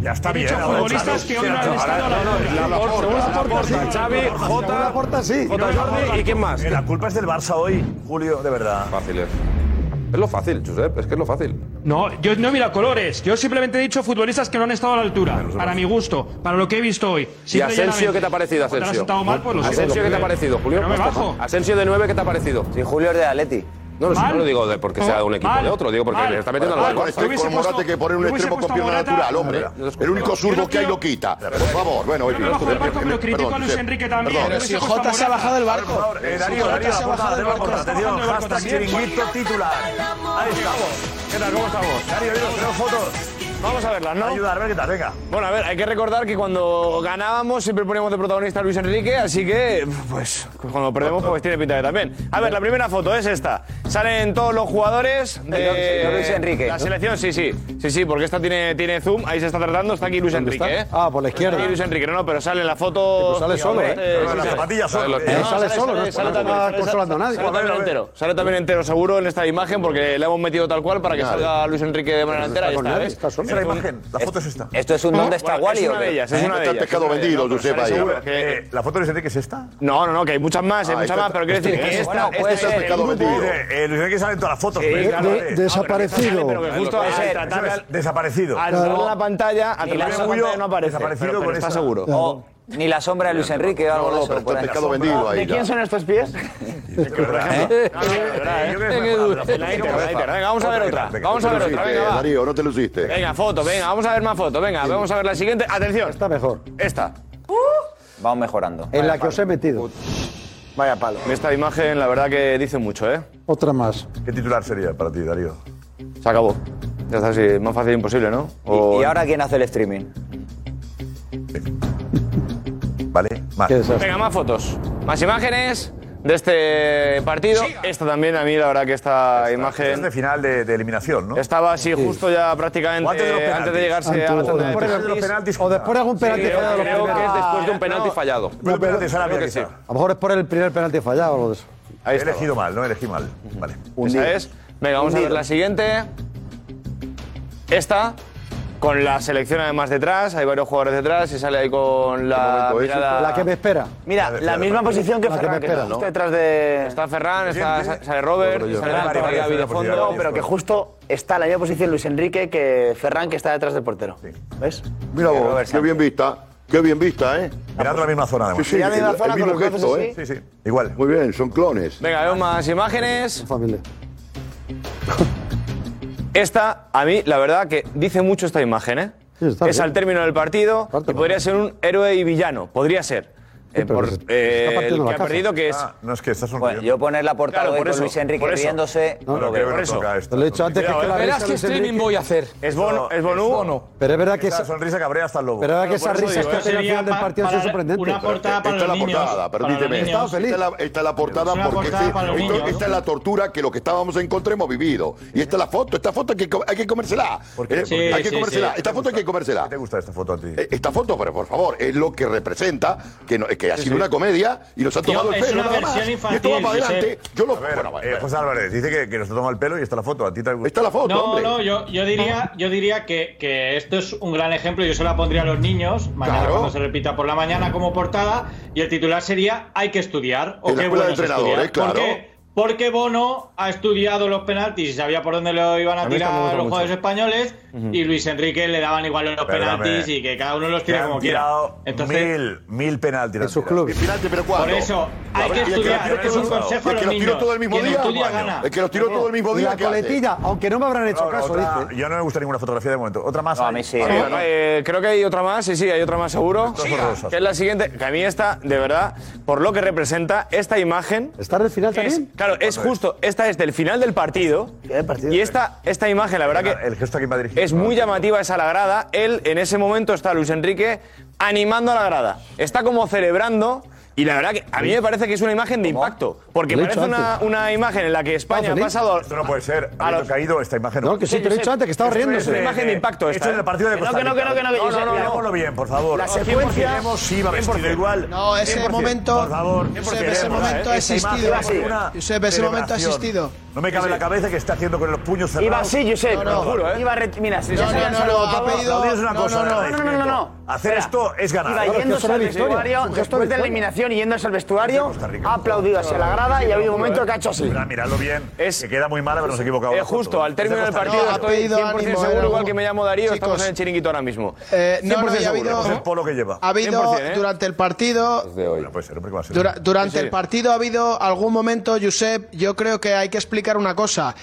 ya está bien. futbolistas que hoy no han estado a la La Laporta, Xavi, Jota. Jota Jordi y quién más. Eh, la culpa es del Barça hoy, Julio, de verdad. Fácil es. Es lo fácil, Josep, es que es lo fácil. No, yo no he mirado colores. Yo simplemente he dicho futbolistas que no han estado a la altura, para mi gusto, para lo que he visto hoy. ¿Y Asensio qué te ha parecido, Asensio? Mal, pues Asensio, ¿qué te ha parecido, Julio? No me pues, bajo. Asensio de 9, ¿qué te ha parecido? Sin Julio es de Atleti. No, no, no lo digo de porque sea de un equipo de otro, digo porque le está metiendo a los Con este Morata que poner un extremo con pierna natural, hombre. El único zurdo que hay lo quita. Por favor, bueno, oye. Pero critico a Luis Enrique también. Pero si Jota se ha bajado del barco. Eh, Darío, Darío, se ha bajado del barco. Atención, hashtag chiringuito titular. Ahí estamos. ¿Qué tal? ¿Cómo estamos? Darío, tenemos fotos. Vamos a verlas, ¿no? Ayudar, a ver qué tal, venga. Bueno, a ver, hay que recordar que cuando ganábamos siempre poníamos de protagonista a Luis Enrique, así que, pues, pues cuando perdemos, pues tiene pinta de también. A ver, la primera foto es esta. Salen todos los jugadores de Luis Enrique. La selección, sí, sí. Sí, sí, porque esta tiene, tiene zoom, ahí se está tratando, está aquí Luis Enrique, ¿eh? Ah, por la izquierda. Luis Enrique, no, no, pero sale la foto. Pues sale solo, ¿eh? eh sí, la zapatilla solo. Sale, sale solo, no está consolando a nadie. Sale también entero, sale también entero, seguro, en esta imagen, porque le hemos metido tal cual para que salga Luis Enrique de manera pues entera. Está ¿eh? solo. Ponse la imagen, la foto es esta. ¿Esto es un dónde está Wally? Es una de ellas, ¿eh? es una de ellas. Eh, pescado vendido, Josep, ahí. ¿La foto de que es esta? No, no, no, que hay muchas más, hay ah, muchas más, pero quiero decir pues eh, que es esta es el pescado vendido. Luis Enrique sale en todas las fotos. Desaparecido. Desaparecido. Al la pantalla, al la pantalla no aparece. Desaparecido con está seguro. Ni la sombra de Luis Enrique. No, no, pero ¿De quién son estos pies? ¿Eh? Venga, vamos a ver otra. Vamos a ver otra, venga. Darío, no te luciste. Venga, foto, venga, vamos a ver más fotos. Venga, vamos a ver la siguiente. Atención. Está mejor. Esta. Vamos mejorando. En la que os he metido. Vaya palo. Esta imagen, la verdad que dice mucho, ¿eh? Otra más. ¿Qué titular sería para ti, Darío? Se acabó. Ya está así, más fácil imposible, ¿no? ¿Y, ¿Y ahora quién hace el streaming? ¿vale? Más. Venga, más fotos, más imágenes de este partido. Esta también, a mí la verdad que esta, imagen... Es de final de, de eliminación, ¿no? Estaba así justo ya prácticamente antes de los antes de penaltis. llegarse a la tanda de después de los penaltis. O después de algún penalti creo- fallado. creo que es después de un penalti fallado. Después de penaltis, ahora Creo que sí. A lo mejor es por el primer penalti fallado o algo de eso. He elegido mal, no elegí mal. Vale. Esa es. Venga, vamos a ver Hundido. la siguiente. Esta, con la selección además detrás, hay varios jugadores detrás y sale ahí con la mirada... La que me espera. Mira, la, misma posición que Ferran, está detrás de... Está Ferran, sale Robert, sale fondo... Pero que justo está en la misma posición Luis Enrique que Ferran, que está detrás del portero. ¿Ves? Mira vos, qué bien vista. Qué bien vista, ¿eh? Mirando la misma zona, además. Sí, sí, la misma zona el ¿eh? Sí, sí. Igual. Muy bien, son clones. Venga, vemos más imágenes. Familia. Esta, a mí, la verdad que dice mucho esta imagen, ¿eh? Sí, es bien. al término del partido y podría ser un héroe y villano. Podría ser. Eh, por, eh, el que ha perdido que es. Ah, no es que estás bueno, yo poner la portada claro, por con Luis Enrique riéndose. No, no, por eso. Esto, lo he dicho antes que, es que la Verás qué streaming voy a hacer. ¿Es Bono, es Bono o no? Pero es verdad que esa sonrisa cabrea hasta el lobo. Pero es verdad que esa risa que ha tenido del partido es sorprendente. Una portada para los niños. la portada, permíteme. Esta es la portada porque esta es la tortura que los que estábamos en contra hemos vivido. Y esta es la foto, esta foto hay que comérsela. Hay que comérsela. Eh, esta foto hay que comérsela. ¿Te gusta esta foto a ti? Esta foto, pero por favor, es lo que representa que ha sido una comedia y nos ha tomado el pelo. nada más. Infantil, y esto va para adelante. Yo lo... ver, bueno, eh, José Álvarez dice que, nos ha tomado el pelo y está la foto. A ti te? Está la foto. No, no, yo, yo diría, yo diría que, que, esto es un gran ejemplo. Yo se la pondría a los niños mañana cuando se repita por la mañana como portada y el titular sería Hay que estudiar. O en qué la escuela bueno claro porque Bono ha estudiado los penaltis y sabía por dónde lo iban a, tirar los jugadores españoles y Luis Enrique le daban igual los penaltis y que cada uno los tira como quiera. Entonces, mil, mil penaltis en sus clubes. Por eso, hay que estudiar, es un consejo que los tiró todo el mismo día. El que los tiró todo el mismo día, La coletilla, aunque no me habrán hecho caso. Yo no me gusta ninguna fotografía de momento. Otra más. Eh, creo que hay otra más, sí, sí, hay otra más seguro. Que es la siguiente, que a mí esta, de verdad, por lo que representa, esta imagen... ¿Está al también? Claro, es justo. Esta es del final del partido. Y esta, esta imagen, la verdad que. Es muy llamativa, es a la grada. Él, en ese momento, está Luis Enrique animando a la grada. Está como celebrando y la verdad que a mí me parece que es una imagen de impacto. Porque parece una, una imagen en la que ah, España ha pasado. Esto no puede ser. Ha los... caído esta imagen. No, que sí, te lo he dicho antes, que estaba riendo. Es una imagen de impacto. Esto es el partido de Costa Rica. No, que no, que no, que no. No, no, no, no, bien, por favor. La secuencia. si iba vestido igual. No, ese momento. Por favor. Ese momento ¿eh? ha existido. Josep, ese momento ha existido. No me cabe en la cabeza que está haciendo con los puños cerrados. Iba así, Josep. No, no. ¿eh? Iba a Mira, si no, no, no, ha pedido. No, no, no. Hacer esto es ganar. Iba yéndose al vestuario después de la eliminación selección y yéndose al vestuario, ha aplaudido hacia la grada y ha habido un momento que ha hecho así. Miradlo bien. Es, que queda muy mal, pero nos equivocamos. Es justo, al término del partido estoy 100% seguro, ¿eh? igual que me llamo Darío, estamos en el chiringuito ahora mismo. Eh, no, no, ha habido, el polo que lleva. Ha habido ¿eh? durante el partido... durante el partido ha habido algún momento, Josep, yo creo que hay que explicar una cosa.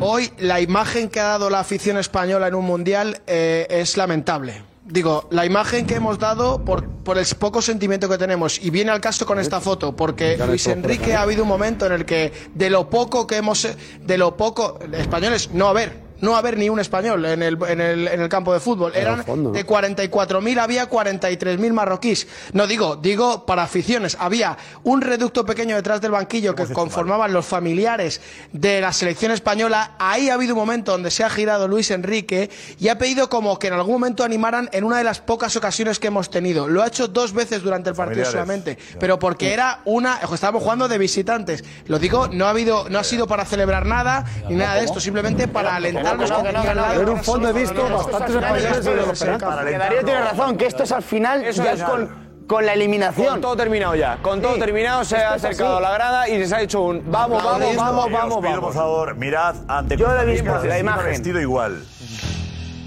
hoy la imagen que ha dado la afición española en un Mundial es lamentable digo, la imagen que hemos dado por, el poco sentimiento que tenemos. Y viene al caso con esta foto, porque Luis Enrique ha habido un momento en el que de lo poco que hemos... De lo poco... Españoles, no, a ver, no haber ni un español en el, campo de fútbol. Eran de 44.000 había 43.000 marroquíes. No digo, digo para aficiones. Había un reducto pequeño detrás del banquillo que conformaban los familiares de la selección española. Ahí ha habido un momento donde se ha girado Luis Enrique y ha pedido como que en algún momento animaran en una de las pocas ocasiones que hemos tenido. Lo ha hecho dos veces durante el partido solamente, pero porque era una estábamos jugando de visitantes. Lo digo, no ha no ha sido para celebrar nada ni nada de esto, simplemente para alentar era un fondo, he visto bastantes españoles de. Darío tiene razón, que esto es al final es con con la eliminación. Con todo terminado ya. Con todo sí. terminado se ha acercado a la grada y les ha hecho un vamos, vamos, vamos, vamos, vamos. Os pido, por favor, mirad ante Yo la, misma, la, imagen. vestido igual.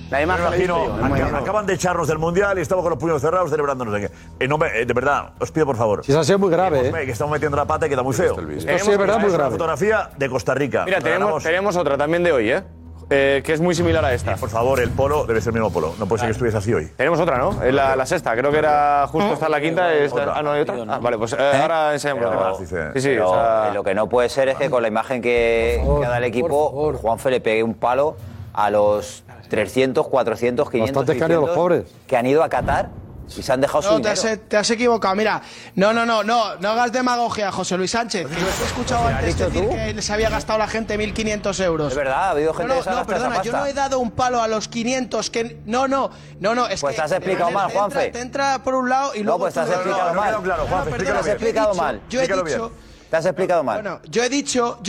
La imagen. Me imagino, la acá, acaban de echarnos del mundial y estamos con los puños cerrados celebrándonos. Eh, eh no me, eh, de verdad, os pido por favor. Si eso ha sido muy grave. Eh. Eh, que, estamos metiendo la pata y queda muy feo. Esto sí es verdad, muy grave. Una fotografía de Costa Rica. Mira, tenemos, tenemos otra también de hoy, ¿eh? eh, que es muy similar a esta. Por favor, el polo debe ser el mismo polo. No puede ser que estuviese así hoy. Tenemos otra, ¿no? Es la, la sexta. Creo que era justo ¿Eh? está la quinta. Ah, no hay otra. Ah, vale, pues eh, ¿Eh? ahora enseñamos. Pero- sí, sí, pero o sea- lo que no puede ser es que con la imagen que, que da el equipo, Juanfe le pegue un palo a los 300, 400, 500, Bastante que han ido los pobres. que han ido a Qatar y se han dejado no, te has, equivocado. Mira, no, no, no, no, no hagas demagogia, José Luis Sánchez. Yo he escuchado antes decir que les había gastado la gente 1.500 euros. Es verdad, ha habido gente no, no, que se ha no, perdona, yo no he dado un palo a los 500 que... No, no, no, no, es pues que... Pues te has explicado mal, te Juanfe. Por un lado y luego... No, pues te has explicado mal. Claro, Juanfe, te has explicado mal. Yo he dicho... Te has explicado mal. Bueno, yo he dicho,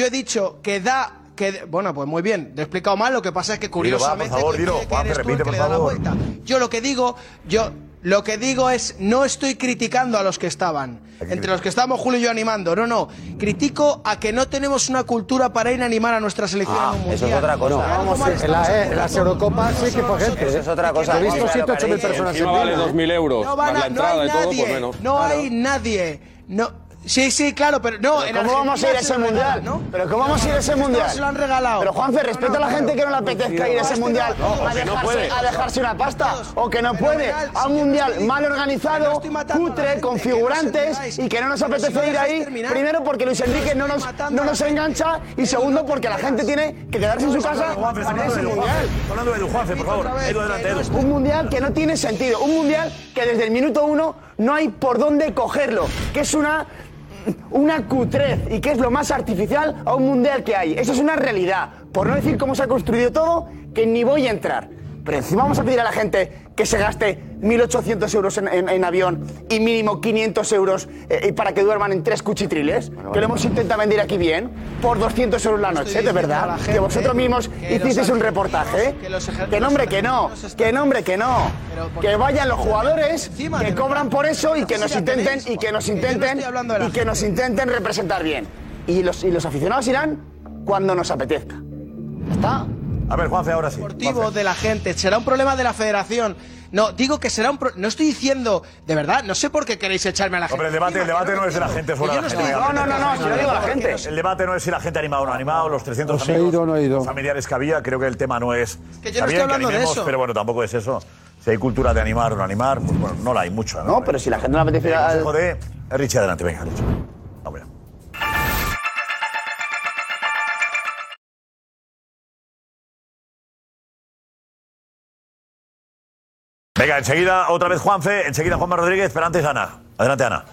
que da que, bueno, pues muy bien, te he explicado mal, lo que pasa es que curiosamente... Dilo, va, por favor, dilo, Juanfe, repite, por favor. Yo lo que digo, yo... Lo que digo es, no estoy criticando a los que estaban, entre los que estábamos Julio y yo animando, no, no. Critico a que no tenemos una cultura para ir a animar a nuestra selección ah, mundial. Eso es otra cosa. No, vamos, eh, en, la, las Eurocopas sí que fue gente. Eso es otra ¿eh? cosa. He visto 7, 8 mil personas. Encima en vale 2.000 euros. No, van a, más la entrada no hay nadie, y todo, por menos. No hay nadie. No, Sí, sí, claro, pero no. Pero en ¿Cómo vamos a ir a ese mundial? Pero ¿cómo vamos a ir a ese mundial? Se lo han regalado. Pero Juanfe, respeta a la gente que no le apetezca ir a ese mundial No, o a, que no dejarse, puede. a dejarse una pasta o que no puede a un mundial mal organizado, cutre, con figurantes y que no nos apetece ir ahí. Primero porque Luis Enrique no nos, no nos engancha y segundo porque la gente tiene que quedarse en su casa Juanfe, para ese mundial. Hablando de Juanfe, por favor. Un mundial que no tiene sentido, un mundial que desde el minuto uno no hay por dónde cogerlo, que es una una cutrez y que es lo más artificial a un mundial que hay. Eso es una realidad. Por no decir cómo se ha construido todo, que ni voy a entrar. Pero encima vamos a pedir a la gente que se gaste 1.800 euros en, en- en avión y mínimo 500 euros eh, para que duerman en tres cuchitriles, que lo hemos intentado vender aquí bien, por 200 euros la noche, de verdad. la que gente vosotros mismos que hicisteis un reportaje, ¿eh? que los Que nombre que no, que nombre que no. Que vayan los jugadores que cobran por eso y que nos intenten y que nos intenten y que nos intenten representar bien. Y los, y los aficionados irán cuando nos apetezca. ¿Está? A ver, Juanfe, ahora sí. deportivo de la gente, será un problema de la federación. No, digo que será un pro- no estoy diciendo, de verdad, no sé por qué queréis echarme a la gente. Hombre, el debate, el debate no es de la gente fuera yo de no la gente. No, no, no, no, si lo digo a la gente. El debate no es si la gente ha animado o no ha animado, los 300 Os he amigos ido o no he ido. familiares que había, creo que el tema no es... que yo no estoy hablando de animemos, eso. Pero bueno, tampoco es eso. Si hay cultura de animar o no animar, pues bueno, no la hay mucha. No, pero si la gente no le apetece ir El al- consejo de... Richie, adelante, venga, Richie. Venga, enseguida otra vez Juanfe, enseguida Juanma Rodríguez, pero antes Ana. Adelante, Ana.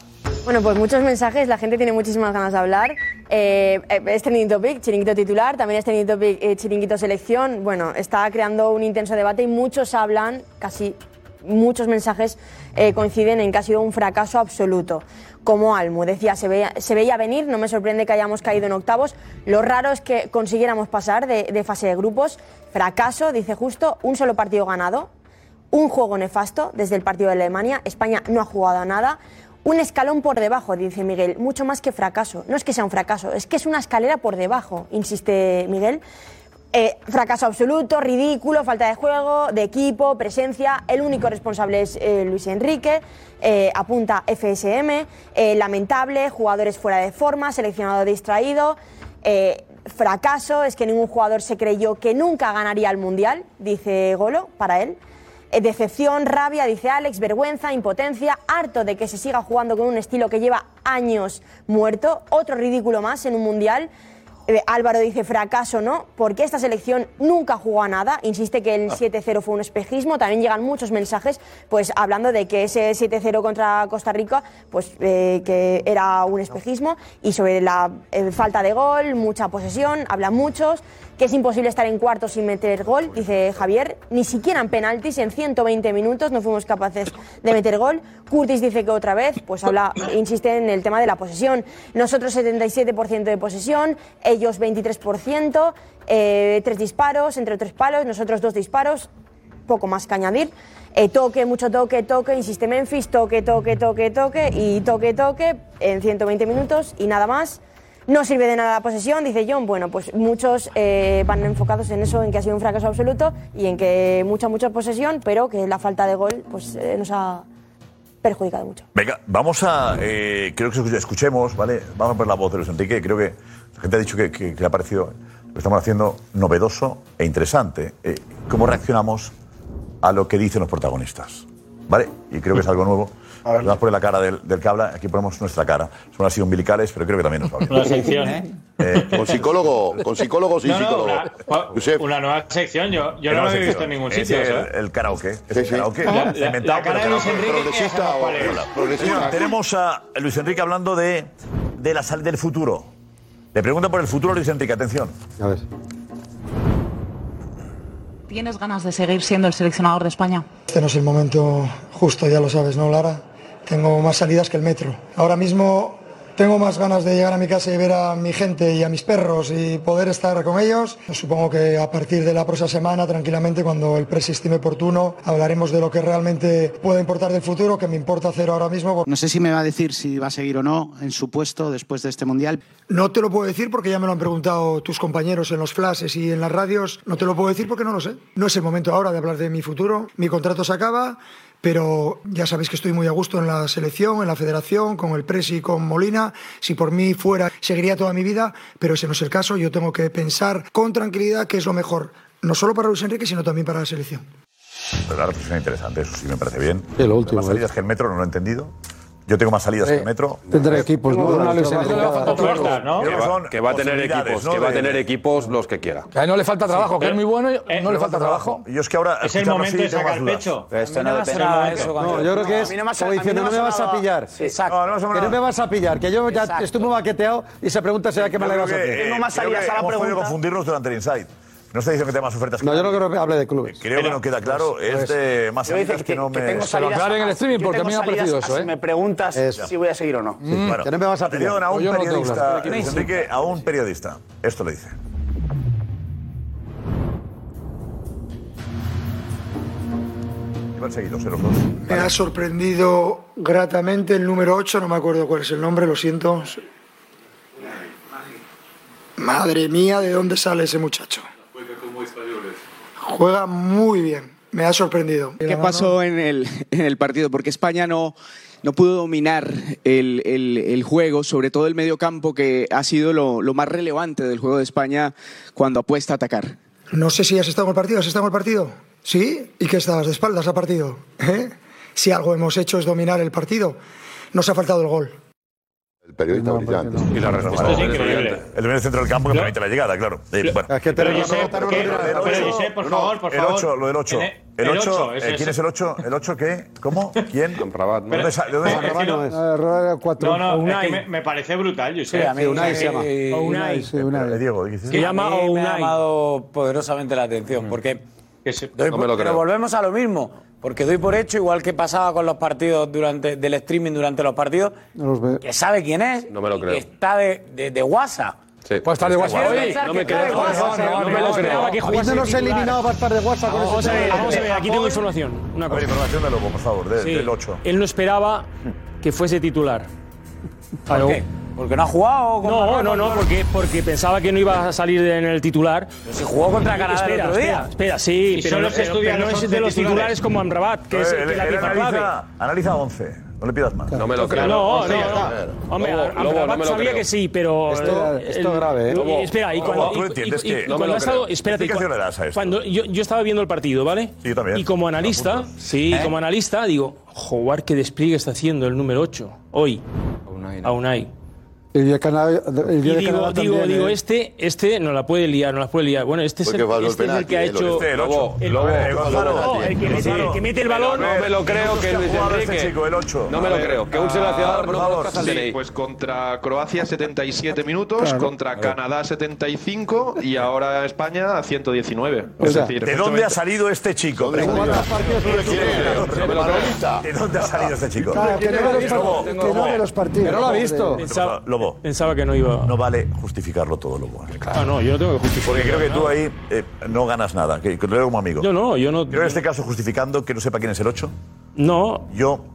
Bueno, pues muchos mensajes, la gente tiene muchísimas ganas de hablar. Eh, eh, es trending chiringuito titular, también es trending topic, eh, chiringuito selección. Bueno, está creando un intenso debate y muchos hablan, casi muchos mensajes eh, coinciden en que ha sido un fracaso absoluto. Como Almu decía, se veía, venir, no me sorprende que hayamos caído en octavos. Lo raro es que consiguiéramos pasar de fase de grupos. Fracaso, dice justo, un solo partido ganado, un juego nefasto desde el partido de Alemania. España no ha jugado a nada. Un escalón por debajo, dice Miguel, mucho más que fracaso. No es que sea un fracaso, es que es una escalera por debajo, insiste Miguel. Eh, fracaso absoluto, ridículo, falta de juego, de equipo, presencia. El único responsable es eh, Luis Enrique. eh, apunta FSM. lamentable, jugadores fuera de forma, seleccionado distraído. fracaso, es que ningún jugador se creyó que nunca ganaría el Mundial, dice Golo, para él. Eh, Decepción, rabia, dice Alex, vergüenza, impotencia, harto de que se siga jugando con un estilo que lleva años muerto, otro ridículo más en un mundial. Eh, Álvaro dice fracaso, ¿no? Porque esta selección nunca jugó a nada. Insiste que el 7-0 fue un espejismo. También llegan muchos mensajes, pues hablando de que ese 7-0 contra Costa Rica, pues eh, que era un espejismo. Y sobre la eh, falta de gol, mucha posesión, hablan muchos. Que es imposible estar en cuartos sin meter gol, dice Javier. Ni siquiera en penaltis, en 120 minutos no fuimos capaces de meter gol. Curtis dice que otra vez, pues habla, insiste en el tema de la posesión. Nosotros 77% de posesión, ellos 23%, eh, tres disparos, entre tres palos, nosotros dos disparos, poco más que añadir. Eh, toque, mucho toque, toque, insiste Memphis, toque, toque, toque, toque y toque, toque en 120 minutos y nada más. No sirve de nada la posesión, dice John. Bueno, pues muchos eh, van enfocados en eso, en que ha sido un fracaso absoluto y en que mucha, mucha posesión, pero que la falta de gol pues eh, nos ha perjudicado mucho. Venga, vamos a. eh, creo que escuch- escuchemos, ¿vale? Vamos a ver la voz de Luis Enrique. Creo que la gente ha dicho que, que- le ha parecido lo estamos haciendo novedoso e interesante. Eh, ¿Cómo reaccionamos a lo que dicen los protagonistas? ¿Vale? Y creo que es algo nuevo. Vamos a poner la cara del, del que habla. Aquí ponemos nuestra cara. Son así umbilicales, pero creo que también nos va bien. Una sección, ¿eh? Con psicólogo, con psicólogos y No, no, psicólogos. una, una nueva sección. Yo, yo no lo había visto en ningún Es sitio. el, ¿sabes? el karaoke. Es el sí. karaoke. La- la- inventado, la cara de Luis. Enrique, es. Progresista. Tenemos a Luis Enrique hablando de, de la salida del futuro. Le pregunta por el futuro a Luis Enrique, atención. A ver. ¿Tienes ganas de seguir siendo el seleccionador de España? Este no es el momento justo, ya lo sabes, ¿no, Lara? Tengo más salidas que el metro. Ahora mismo tengo más ganas de llegar a mi casa y ver a mi gente y a mis perros y poder estar con ellos. Supongo que a partir de la próxima semana, tranquilamente, cuando el presi estime oportuno, hablaremos de lo que realmente puede importar del futuro, que me importa hacer ahora mismo. No sé si me va a decir si va a seguir o no en su puesto después de este mundial. No te lo puedo decir porque ya me lo han preguntado tus compañeros en los flashes y en las radios. No te lo puedo decir porque no lo sé. No es el momento ahora de hablar de mi futuro. Mi contrato se acaba, pero ya sabéis que estoy muy a gusto en la selección, en la federación, con el Presi y con Molina. Si por mí fuera, seguiría toda mi vida, pero ese no es el caso. Yo tengo que pensar con tranquilidad qué es lo mejor, no solo para Luis Enrique, sino también para la selección. Pero la reflexión interesante, eso sí me parece bien. Sí, lo último, Más salidas que el metro, no lo he entendido. Yo tengo más salidas que el metro. Tendrá equipos, ¿no? Que va, son que va a tener equipos, ¿no? que va a tener equipos los que quiera. Que a él no le falta trabajo, que es muy bueno, Eh, no le falta trabajo. Yo es que ahora. Es el momento sí, de sacar dudas. pecho. Esto no depende. No, yo creo que es como diciendo, no me vas a pillar. Exacto. Que no me vas a pillar, que yo ya estoy muy baqueteado y esa pregunta será que me la vas a eh, Tengo más salidas a la pregunta. confundirnos durante el Insight. No estoy diciendo que tenga más ofertas que No, yo no creo que hable de clubes. Creo que no queda claro. Es de más Yo dice salidas que no me. tengo Se lo aclaren en el streaming, porque a mí me ha parecido eso, si ¿eh? me preguntas Eso. si voy a seguir o no. Bueno, Que no me vas a atención a un Pues yo periodista, claro. Enrique, a un periodista. Esto le dice. Seguidos, eh, los dos. Me ha sorprendido gratamente el número 8, no me acuerdo cuál es el nombre, lo siento. Madre mía, ¿de dónde sale ese muchacho? Juega muy bien, me ha sorprendido. ¿Qué pasó en el, en el partido? Porque España no, no pudo dominar el, el- el juego, sobre todo el medio campo, que ha sido lo, lo más relevante del juego de España cuando apuesta a atacar. No sé si has estado en el partido, ¿has estado en el partido? ¿Sí? ¿Y qué estabas de espaldas al partido? ¿Eh? Si algo hemos hecho es dominar el partido, nos ha faltado el gol. El periodista brillante. Y la respuesta es increíble. El medio centro del campo que permite la llegada, claro. Eh, bueno. Es que Pero. Pero Josep, por No, favor, por el favor. 8, lo del 8. El- El el 8, ocho, ese ¿quién es- el 8? ¿El 8 qué? ¿Cómo? ¿Quién? Amrabat, ¿no? ¿De dónde sale? que no- Eh, Rueda cuatro. No, no, es Unai. que me, me parece brutal. Sí, a mí Unai se llama. eh, Unai. Sí, Eh. Diego. Se llama me ha Unai. llamado poderosamente la atención, porque Que No me lo pero volvemos a lo mismo, porque doy por hecho, igual que pasaba con los partidos durante del streaming durante los partidos, No que sabe quién es, No me lo y creo. que está de, de, de WhatsApp. Sí. Puede estar de WhatsApp pensar no me creo. No, no, no me lo creo. que Habiéndonos eliminado va a estar de WhatsApp con Vamos ese a ver, vamos a ver, aquí tengo información. Una A ver, cosa. información de Lobo, por favor, de- Sí, del 8. Él no esperaba que fuese titular. ¿Por qué? ¿Porque no ha jugado? con No, no, no, porque, porque pensaba que no iba a salir en el titular. Si jugó contra Canadá el espera, otro día. espera, espera, sí, Y pero, no- se estudian pero no los es 11 de los titulares. titulares como Amrabat, que es él, que la él pieza clave. analiza, analiza 11. No le pidas más. No me lo creo. No, no, no. Hombre, Lobo, Amrabat Lobo, no me lo sabía creo. que sí, pero. Esto- el- esto es grave, ¿eh? Lobo, espera, y Lobo, cuando. tú entiendes y- que- y no me cuando lo estado. Espérate, ¿Qué le das a esto? Cuando yo, yo estaba viendo el partido, ¿vale? Sí, yo también. Y como analista, sí, como analista, digo, jugar qué despliegue está haciendo el número 8 hoy. A Unai. El día de Canadá, el Y día de digo, Canadá digo, también, digo, ¿eh? este, este no la puede liar, no la puede liar. Bueno, este es el, el este es el que ha eh, lo hecho. Este, el 8. Lobo, Lobo, Gonzalo. No, el que mete, el que mete el balón. No me lo creo que Luis Este Enrique. chico, el 8. No me lo creo. Que un seleccionador no favor, sí. Pues contra Croacia 77 minutos, Claro. contra Canadá 75 y ahora España 119. O Es sea, decir, ¿De dónde ha salido este chico? ¿Dónde Pregunta. ¿Cuántos partidos tú le quieres? ¿De dónde ha salido este chico? Que no ve los partidos. Que no lo ha visto. Pensaba, Lobo, pensaba que no iba. no vale justificarlo todo, Lobo. Ah, no, yo no tengo que justificar. Porque creo que tú ahí eh, no ganas nada, que, que lo veo como amigo. Yo no, yo no. Yo en este caso justificando que no sepa quién es el 8, No, yo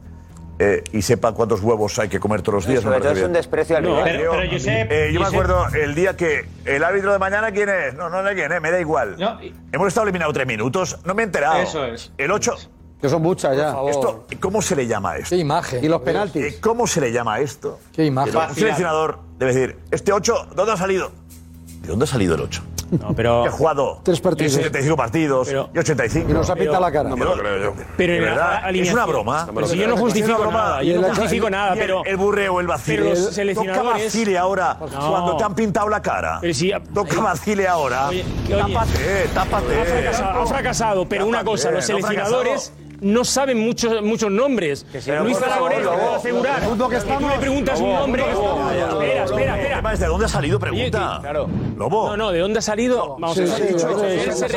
eh, y sepa cuántos huevos hay que comer todos los días. Me parece es un desprecio al No, rival. pero, pero Josep, Eh, yo me Josep- acuerdo el día que el árbitro de mañana, ¿quién es? No, no sé quién es, me da igual. No, y- Hemos estado eliminados tres minutos, no me he enterado. Eso es. El 8, Que son muchas ya. esto, ¿cómo se le llama a esto? Qué imagen. Y los penaltis. Eh, ¿Cómo se le llama a esto? Qué imagen. Un seleccionador debe decir, este 8, ¿de dónde ha salido? ¿De dónde ha salido el 8? No, pero. Que ha jugado Tres partidos. 75 partidos Pero- y 85. Y nos ha pintado la cara. No me lo creo yo. Pero en la verdad, es una broma. No Pero si yo no justifico nada, yo no justifico nada, pero- El burreo, el vacile. pero los Toca vacile ahora, No. cuando te han pintado la cara. Pero si- Toca vacile ahora. Oye, oye. Tápate, tápate. Ha fracasado, ha fracasado, pero una cosa, los seleccionadores no saben muchos, muchos nombres. Luis Aragonés te puedo asegurar. Que que tú estamos- le preguntas un Lobo, nombre. Lobo, Espera, Lobo, espera, Lobo. espera. ¿De dónde ha salido? Pregunta. Claro. Lobo. No, no, ¿de dónde ha salido? Vamos a ver. Él se-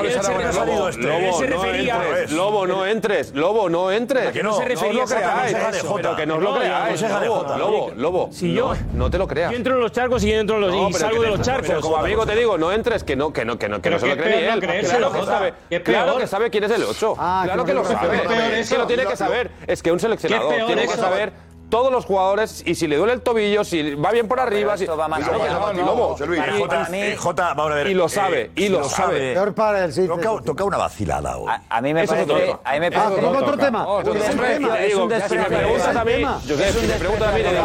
refería- Lobo, no entres. Lobo, no entres. No. Que no, No se no refería a eso. Que no lo No, creáis. conseja de Lobo, Jota. Lobo, Lobo. Si no, yo- no te lo creas. Yo entro en los charcos y yo entro en los No, y salgo de los charcos. Como amigo te digo, no entres, que no, que no, que no, que no se lo cree él. no Claro que sabe, claro que quién es el 8. Ah, claro que no lo sabe. Peor Es que lo tiene que saber. Es que un seleccionador tiene que saber todos los jugadores y si le duele el tobillo, si va bien por arriba. Si... va más. Para Eh, eh, vamos a ver. Y lo eh, sabe, y si lo sabe. Peor para él, sí. Toca, toca una vacilada hoy. A, a mí me parece. otro A mí me Ah, parece. ¿tenemos otro tema? Es un si me desprecio. preguntas a mí, si me preguntas a mí, le digo,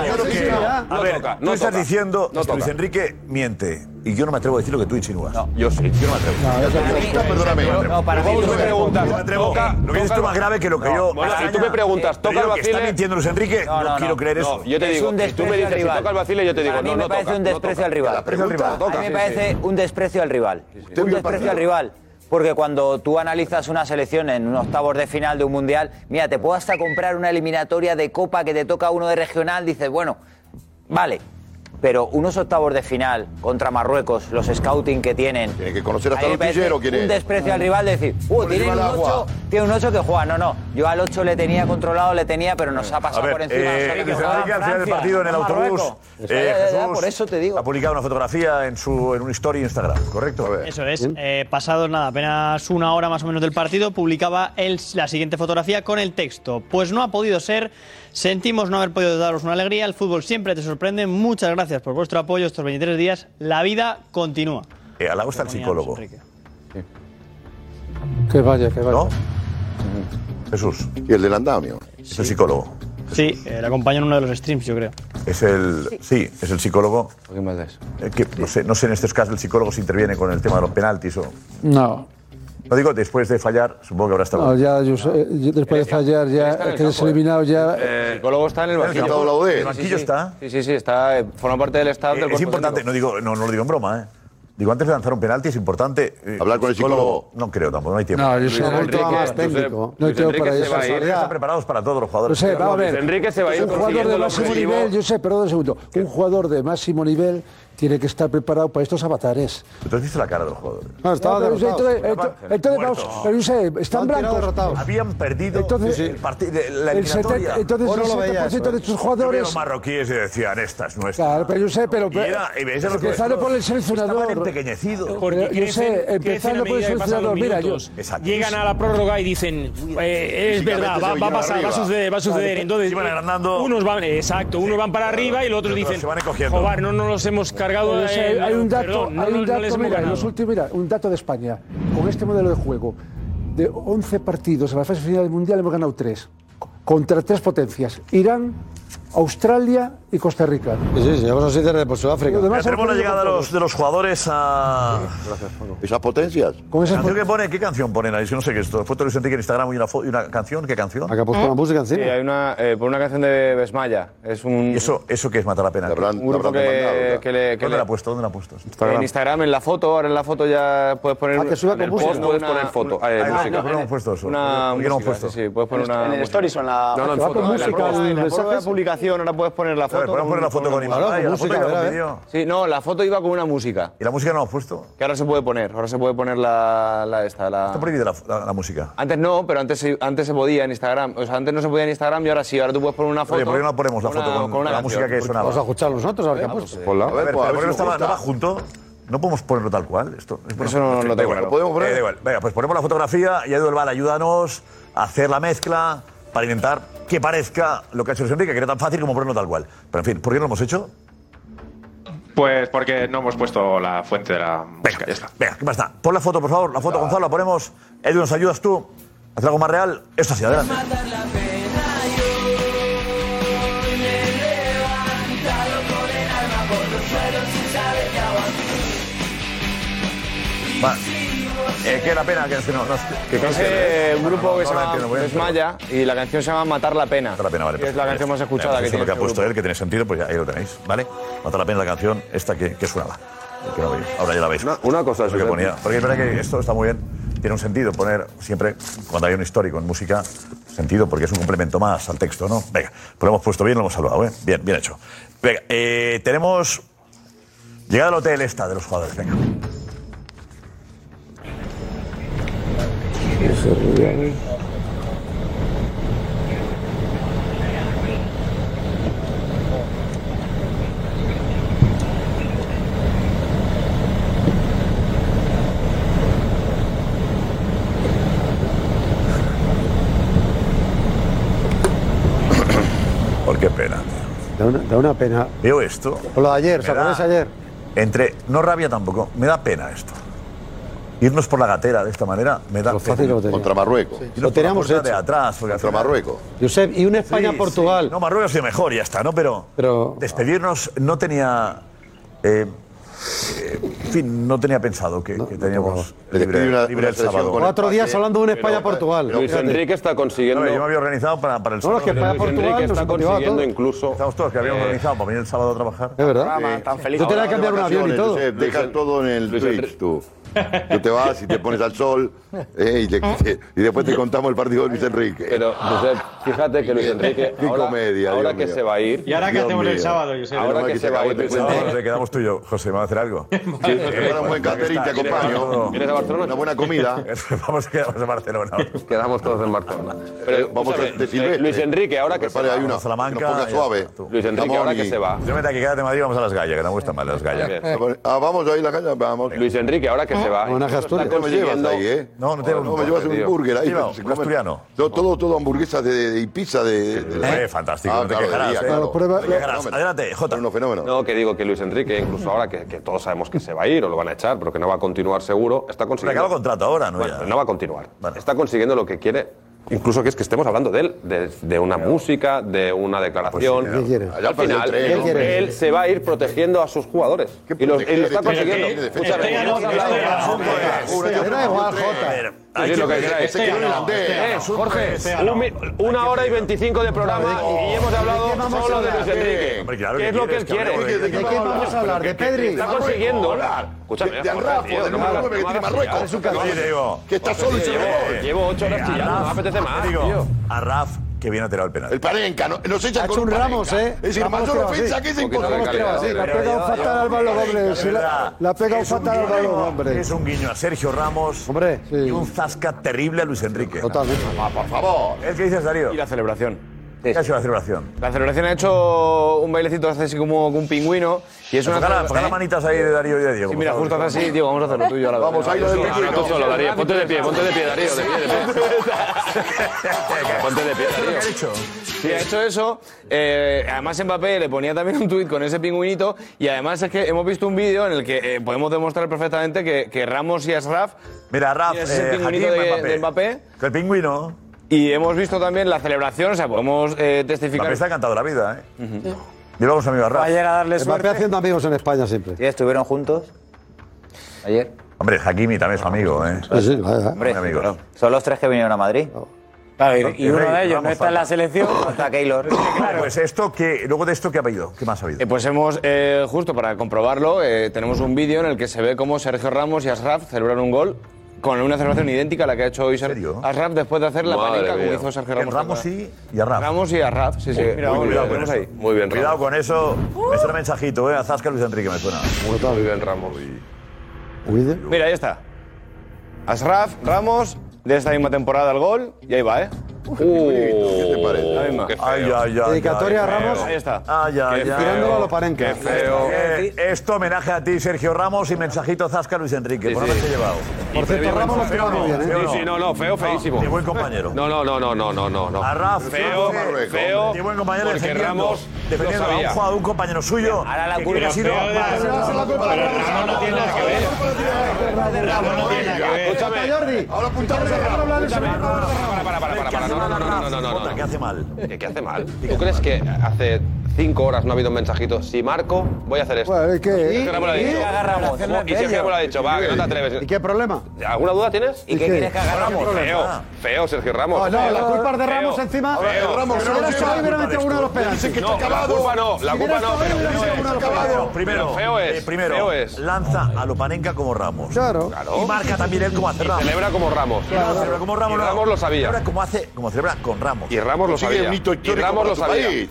no ver, toca, no estás diciendo Luis. Enrique miente. Y yo no me atrevo a decir lo que tú insinúas. No, yo sí. Yo no me atrevo. Perdóname. No, para mí. Tú me preguntas, Yo me atrevo. toca- lo que dices tú es más grave que lo que No, yo. bueno, si tú me preguntas, toca el que está vacile. mintiendo Luis Enrique, no, No, no, quiero no. creer eso. No, yo te Es digo, un si tú me desprecio al dices si rival. toca el vacile, yo te digo, Para mí no, me no parece un no desprecio al rival. A mí me parece un desprecio al rival. Un desprecio al rival. Porque cuando tú analizas una selección en un octavos de final de un mundial, mira, te puedo hasta comprar una eliminatoria de copa que te toca uno de regional, dices, bueno, vale. Pero unos octavos de final contra Marruecos, los scouting que tienen. Tiene que conocer hasta artillero, ¿quién Un es? desprecio al rival de decir, uh, tiene un, encima del 8, agua. tiene un 8 que juega. No, no. Yo al 8 le tenía controlado, le tenía, pero nos ha A pasado ver, por encima. eh, al final del partido en el autobús. Eh, Jesús por eso te digo. Ha publicado una fotografía en su en un story Instagram, ¿correcto? Eso es. Eh, pasados nada, apenas una hora más o menos del partido, publicaba él la siguiente fotografía con el texto. Pues no ha podido ser. Sentimos no haber podido daros una alegría. El fútbol siempre te sorprende. Muchas gracias por vuestro apoyo estos 23 días. La vida continúa. Eh, al lado está el psicólogo. Que vaya, que vaya. ¿No? Jesús. Y el del andamio. Es el psicólogo. Sí, eh, le acompaña en uno de los streams, yo creo. Es el. Sí, es el psicólogo. Eh, que, no, sé, no sé en estos casos el psicólogo si interviene con el tema de los penaltis o. No, No digo, después de fallar, supongo que habrá estado. no, ya, yo yo después de fallar, ya que eres eliminado, ya. El psicólogo está en el ¿En el banquillo. ¿El Sí, banquillo sí, está? Sí, sí, sí, está, eh, forma parte del staff Eh, del es importante, no, digo, no, no lo digo en broma, ¿eh? Digo, antes de lanzar un penalti es importante. eh, Hablar con el psicólogo. No creo tampoco, no hay tiempo. No, yo Luis no Enrique, más técnico. No Luis tengo Enrique para eso. va Están preparados para todos los No jugadores. sé, vamos a ver. Luis Enrique se va a ir un jugador de el máximo nivel, yo sé, perdón un segundo. Un jugador de máximo nivel tiene que estar preparado para estos avatares. Entonces viste la cara de los jugadores. No, estaba derrotado. entonces, entonces, entonces, vamos, pero yo sé, están Estaban blancos. derrotados. Habían perdido Entonces, el partido, la El eliminatoria. 70, entonces el lo veías, 70% de eso, estos Yo veo jugadores. los marroquíes y decían, esta es nuestra. Claro, pero yo sé, pero. Y era- y ves a los empezando por el Estaban seleccionador. empequeñecidos. Porque yo sé, empezando por el seleccionador. Mira, yo. Llegan a la prórroga y dicen, eh, es verdad, va, va a pasar, va a suceder, va a suceder. Entonces, agrandando. unos van, exacto, unos van para arriba y los otros dicen, se van encogiendo. joder, no nos los hemos eh, hay un dato, perdón, no, hay un no- dato los últimos, mira, un dato de España. Con este modelo de juego, de 11 partidos en la fase final del Mundial hemos ganado 3. Contra tres potencias. Irán, Australia y Costa Rica. Sí, sí, llevamos así desde por Sudáfrica. Lo demás Ya tenemos la llegada de los, de los jugadores a. Esas potencias. Con esas ¿Canción que pone? ¿Qué canción ponen ahí? Es que no sé qué es esto. Foto de Luis Enrique en Instagram y una, y una canción. ¿Qué canción? Acá ha puesto la música Sí, encima. hay una, eh, por una canción de Besmaya. Es un, ¿Y eso, eso qué es matar la pena? Un grupo que, que le... que ¿Dónde le- la ha puesto? ¿Dónde la ha puesto? en Instagram, en la foto, ahora en la foto ya puedes poner... Ah, que suba en con el música. No puedes puedes poner foto, eh, Ah, música. ¿por qué no hemos puesto eso? Una ¿Por qué no hemos música, puesto? sí, sí, puedes poner una En el música. Stories o en la. No, no, en foto. En música, la, el publicación ahora puedes poner la foto. podemos poner la foto con imagen. con la foto música. Sí, no, la foto iba con una música. ¿Y la música no la hemos puesto? Que ahora se puede poner, ahora se puede poner la, la esta, la... Está prohibida la, la- la música. Antes no, pero antes, se- antes se podía en Instagram. O sea, antes no se podía en Instagram y ahora sí. Ahora tú puedes poner una foto. Oye, ¿por qué no ponemos la con foto una- con, con una la canción? música que sonaba? Vamos a escucharlo nosotros, a ver qué ha puesto. A ver, pues, a ver ¿por qué si no estaba, junto? No podemos ponerlo tal cual. Esto, es bueno. Eso no- no lo tengo claro. ¿Podemos poner? Eh, da igual. Venga, pues ponemos la fotografía y Edu Val, ayúdanos a hacer la mezcla para intentar que parezca lo que ha hecho Luis Enrique, que era tan fácil como ponerlo tal cual. Pero en fin, ¿por qué no lo hemos hecho? Pues porque no hemos puesto la fuente de la música, ya está. Venga, ¿qué da? Pon la foto, por favor. La foto, Gonzalo, la ponemos. Edu, ¿nos ayudas tú? Hacer algo más real. Esto así, adelante. Va. Eh, qué la pena que, que no, no, que, que- Es eh, un grupo no, que se la llama entiendo Desmaya y la canción se llama Matar la Pena. Matar la pena, vale. Que es la canción más escuchada que Eso es lo tiene que ha este puesto grupo. él, que tiene sentido, pues ya ahí lo tenéis, ¿vale? Matar la pena la canción esta que, que sonaba. Que no veis. Ahora ya la veis. Una- una cosa, Es lo que ponía. Porque es verdad que esto está muy bien. Tiene un sentido poner siempre, cuando hay un histórico en música, sentido, porque es un complemento más al texto, ¿no? Venga, pues lo hemos puesto bien, lo hemos salvado, ¿eh? Bien, bien hecho. Venga, eh, tenemos. Llegada al hotel esta de los jugadores, venga. Eh. Por qué pena. Da una, da una pena. Veo esto. Lo de ayer, ¿se acuerdas ayer? Entre, no rabia tampoco, me da pena esto irnos por la gatera de esta manera me da fácil contra Marruecos. Sí. Lo teníamos hecho. de atrás contra final... Marruecos. Josep, y una España sí, Portugal. Sí. No, Marruecos ha sido mejor, ya está, ¿no? Pero, Pero... despedirnos no tenía eh, eh, en fin, no tenía pensado que, no, que teníamos no libre, una, libre una el sábado. Cuatro días hablando de un España-Portugal. Luis Enrique está consiguiendo... No, yo me había organizado para, para el sábado. No, es que España Portugal Enrique está consiguiendo incluso... Estamos todos que habíamos eh, organizado para venir el sábado a trabajar. Es verdad. Sí. Tan feliz. Tú te vas a cambiar un avión y todo. Deja todo en el Twitch, tú. Tú te vas y te pones al sol eh, y, te, ¿Eh? te, y, después te contamos el partido de Luis Enrique. Pero, Josep, fíjate que Luis Enrique. Qué ahora, comedia, ahora que se va a ir. ¿Y ahora qué hacemos mío. el sábado, Josep? Ahora no que, que, se, va a ir. El sábado Te quedamos tú y yo. José, ¿me va a hacer algo? Sí, sí, eh, un buen catering, te acompaño. ¿Vienes a Barcelona? Una buena comida. vamos, quedamos en Barcelona. Quedamos todos en Barcelona. Pero, eh, vamos a decir. Luis eh, Enrique, ahora que se va. Hay una Salamanca. ponga suave. Luis Enrique, ahora que se va. Yo me que quédate en Madrid vamos a las gallas, que no me gustan más las gallas. Ah, vamos ahí las gallas, vamos. Luis Enrique, ahora que se se va. Homenaje a Asturias. No me llevas ahí. Eh? No, no No me llevas un burger ahí. Asturiano. Todo, todo hamburguesa y pizza de... Fantástico, ah, no te quejarás. Adelante, Jota. No, que digo que Luis Enrique, incluso ahora que todos sabemos que se va a ir o lo van a echar, pero que no va a continuar seguro, está consiguiendo... Acaba contrato ahora, ¿no? No va a continuar. Está consiguiendo lo que quiere Incluso que es que estemos hablando de él, de, una música, de una declaración. Pues sí, al final, él, se va a ir protegiendo a sus jugadores. Y, y lo está consiguiendo. Hay que, lo que queráis. Este que eh, Jorge, un, este una hora y veinticinco de programa y hemos hablado solo de Luis Enrique. ¿Qué es lo que él quiere? ¿De qué vamos a hablar? ¿De Pedri? Está consiguiendo. Escúchame, de Rafa, del número 9 que tiene Marruecos. Que está solo y se Llevo ocho horas chillando, no me apetece más. A Rafa que viene a tirar el penal. El Parenca, no, nos echan ha con un Ramos, ¿eh? Es decir, mayor ofensa que es imposible. La ha pegado fatal al balón, hombre. La ha pegado fatal al balón, hombre. Es un guiño a Sergio Ramos hombre, y un zasca terrible a Luis Enrique. Totalmente. Ah, por favor. Es que dice Darío. Y la celebración. ¿Qué ha sido la celebración? La celebración ha hecho un bailecito hace así como un pingüino. Y es pues una. Las ¿eh? manitas ahí de Darío y de Diego. Sí, mira, justo hace así, Diego, vamos a hacerlo tú y yo a la vez. Vamos, ahí lo solo, Darío. Ponte de pie, ponte de pie, Darío. Ponte de pie, Darío. Ha hecho? Sí, ha hecho eso. Eh, además, Mbappé le ponía también un tuit con ese pingüinito. Y además es que hemos visto un vídeo en el que eh, podemos demostrar perfectamente que, Ramos y Asraf. Mira, Raf, es el pingüinito de Mbappé. Que el pingüino. Y hemos visto también la celebración, o sea, podemos eh, testificar. Mbappé se ha cantado la vida, ¿eh? Uh -huh. Llevamos amigos raros. Ayer a darle Mbappé haciendo amigos en España siempre. ¿Y estuvieron juntos? Ayer. Hombre, Hakimi también es su amigo, ¿eh? Sí, sí, vaya. Hombre, sí, amigos. Son los tres que vinieron a Madrid. Claro, y, uno de ellos no está en la selección. Está Keylor. Claro. Pues esto que, luego de esto, ¿qué ha habido? ¿Qué más ha habido? Eh, pues hemos, eh, justo para comprobarlo, eh, tenemos un vídeo en el que se ve cómo Sergio Ramos y Asraf celebran un gol con una celebración idéntica a la que ha hecho hoy Sergio Arraf después de hacer la panica como hizo Sergio Ramos. Ramos y, y Arraf. Ramos y Arraf, sí, sí. Mira, muy, cuidado, bien. Ahí. muy bien, Cuidado con eso. Uh. Es un mensajito, ¿eh? A Zasca Luis Enrique me suena. Muy bien, Ramos. Mira, ahí está. Asraf, Ramos, de esta misma temporada el gol, y ahí va, ¿eh? Uy, ¿Qué te oh, parece? Ay, ay, ay. Dedicatoria a Ramos. Ahí está. Ay, ay, ay. Tirándolo a lo parenca. Qué feo. Eh, esto homenaje a ti, Sergio Ramos, y mensajito Zasca Luis Enrique. por haberse llevado. Por cierto, Ramos lo ha tirado muy bien, ¿eh? Sí, sí, no, no, feo, feísimo. De buen compañero. No, no, no, no, no, no, no. A Raf, feo, feo. De buen compañero porque Ramos defendiendo a un jugador, un compañero suyo. Ahora la culpa ha sido. Ramos no tiene nada que ver. Ramos no tiene nada que ver. Escúchame. Jordi. Ahora apuntamos a Ramos. Para, para, para, para no, no, no, no, no, no, hace mal. ¿Que, hace mal? ¿Tú crees que hace cinco horas no ha habido un mensajito. Si marco, voy a hacer esto. ¿y qué? ¿Y? Sergio lo ha dicho. Va, que no te atreves. ¿Y qué problema? ¿Alguna duda tienes? ¿Y, ¿Y qué tienes que agarramos? Feo, feo, Sergio Ramos. No, no, la culpa es de Ramos encima. Feo. Ramos, uno de los penaltis. No, la no, la culpa no. Primero, feo es. Primero, lanza a Lopanenka como Ramos. Claro. Y marca también él como hace Ramos. Celebra como Ramos. Como Ramos. Ramos lo sabía. Celebra como hace, como celebra con Ramos. Y Ramos lo sabía. Y Ramos lo sabía.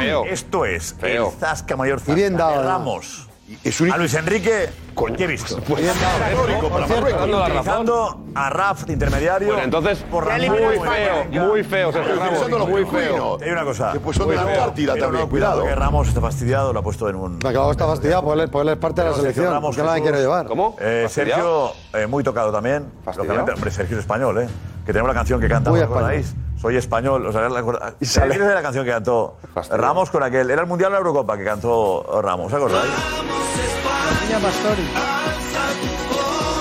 Feo. Esto es Feo. el Zasca Mayor Zasca. Bien dado, Ramos. Es un... A Luis Enrique, con he visto? Pues, bien dado. Por por cierto, a Raf de intermediario. Bueno, entonces, por Ramón, muy feo, muy, feo, Sergio Ramos. Muy feo. Hay una cosa. Que pues son de la partida también, cuidado. Que Ramos está fastidiado, lo ha puesto en un... Acabado está fastidiado, pues él es pues parte de la selección. Ramos, que nadie quiere llevar. ¿Cómo? Eh, Sergio, eh, muy tocado también. Lógicamente, hombre, Sergio es español, ¿eh? Que tenemos la canción que canta Muy español. Soy español. O sea, la, ¿Y sabes de la canción que cantó Ramos con aquel? Era el Mundial de la Eurocopa que cantó Ramos, ¿os acordáis?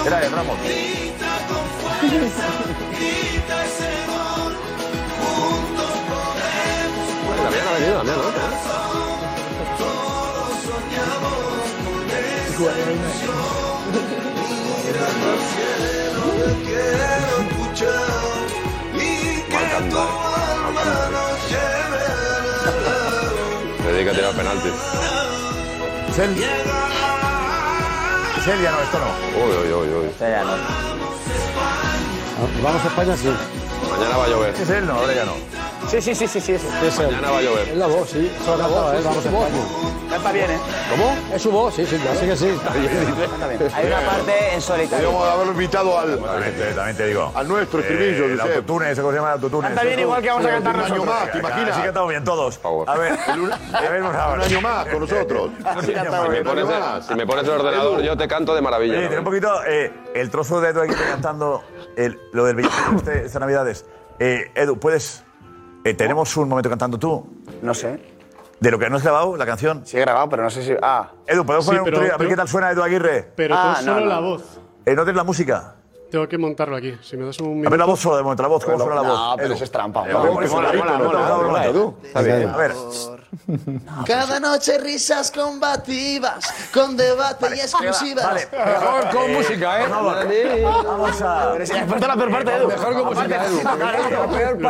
Era el Ramos. También ha venido, también, ¿no? Mal dedica a tirar penaltis. ¿Es él? ¿Es él? Ya no, esto no. Uy, uy, uy, uy. Vamos a España, sí. Mañana va a llover. ¿Es él? No, ahora ya no. Sí, sí, sí, sí, sí. Eso. Mañana va a llover. Es la voz, sí. Eso la cantaba él, vamos a España. Canta bien, ¿eh? ¿Cómo? Es su voz, sí, sí, claro. Sí que sí. Hay una parte en solitario. Podríamos haberlo invitado al, También te, también te digo. al nuestro estribillo, Eh, el autotune, ¿ese cómo se llama el autotune? Canta bien igual que vamos a cantar Un año nosotros. más, ¿te imaginas? Sí cantamos bien todos. A ver, a ver, vamos a ver. Un año más con nosotros. Si me pones, si me pones el ordenador, yo te canto de maravilla. Tiene un poquito eh, el trozo de Edu aquí cantando el- lo del 25 este, estas navidades. Eh, Edu, ¿puedes...? Eh, ¿Tenemos un momento cantando tú? No sé. ¿De lo que no has grabado, la canción? Sí he grabado, pero no sé si... Ah. Edu, ¿podemos Sí, poner un pero- trío? A ver pero- qué tal suena Edu Aguirre. Pero Ah, tú no, solo no. la voz. Eh, ¿No tienes la música? Tengo que montarlo aquí. Si me das un A ver la voz solo de momento, la voz, ¿cómo suena la voz? No, pero eso es trampa. A ver, Cada noche risas combativas, con debate y exclusivas. vale. Mejor con música, ¿eh? Vamos a... Faltado la peor parte, Edu. Mejor con música, Edu.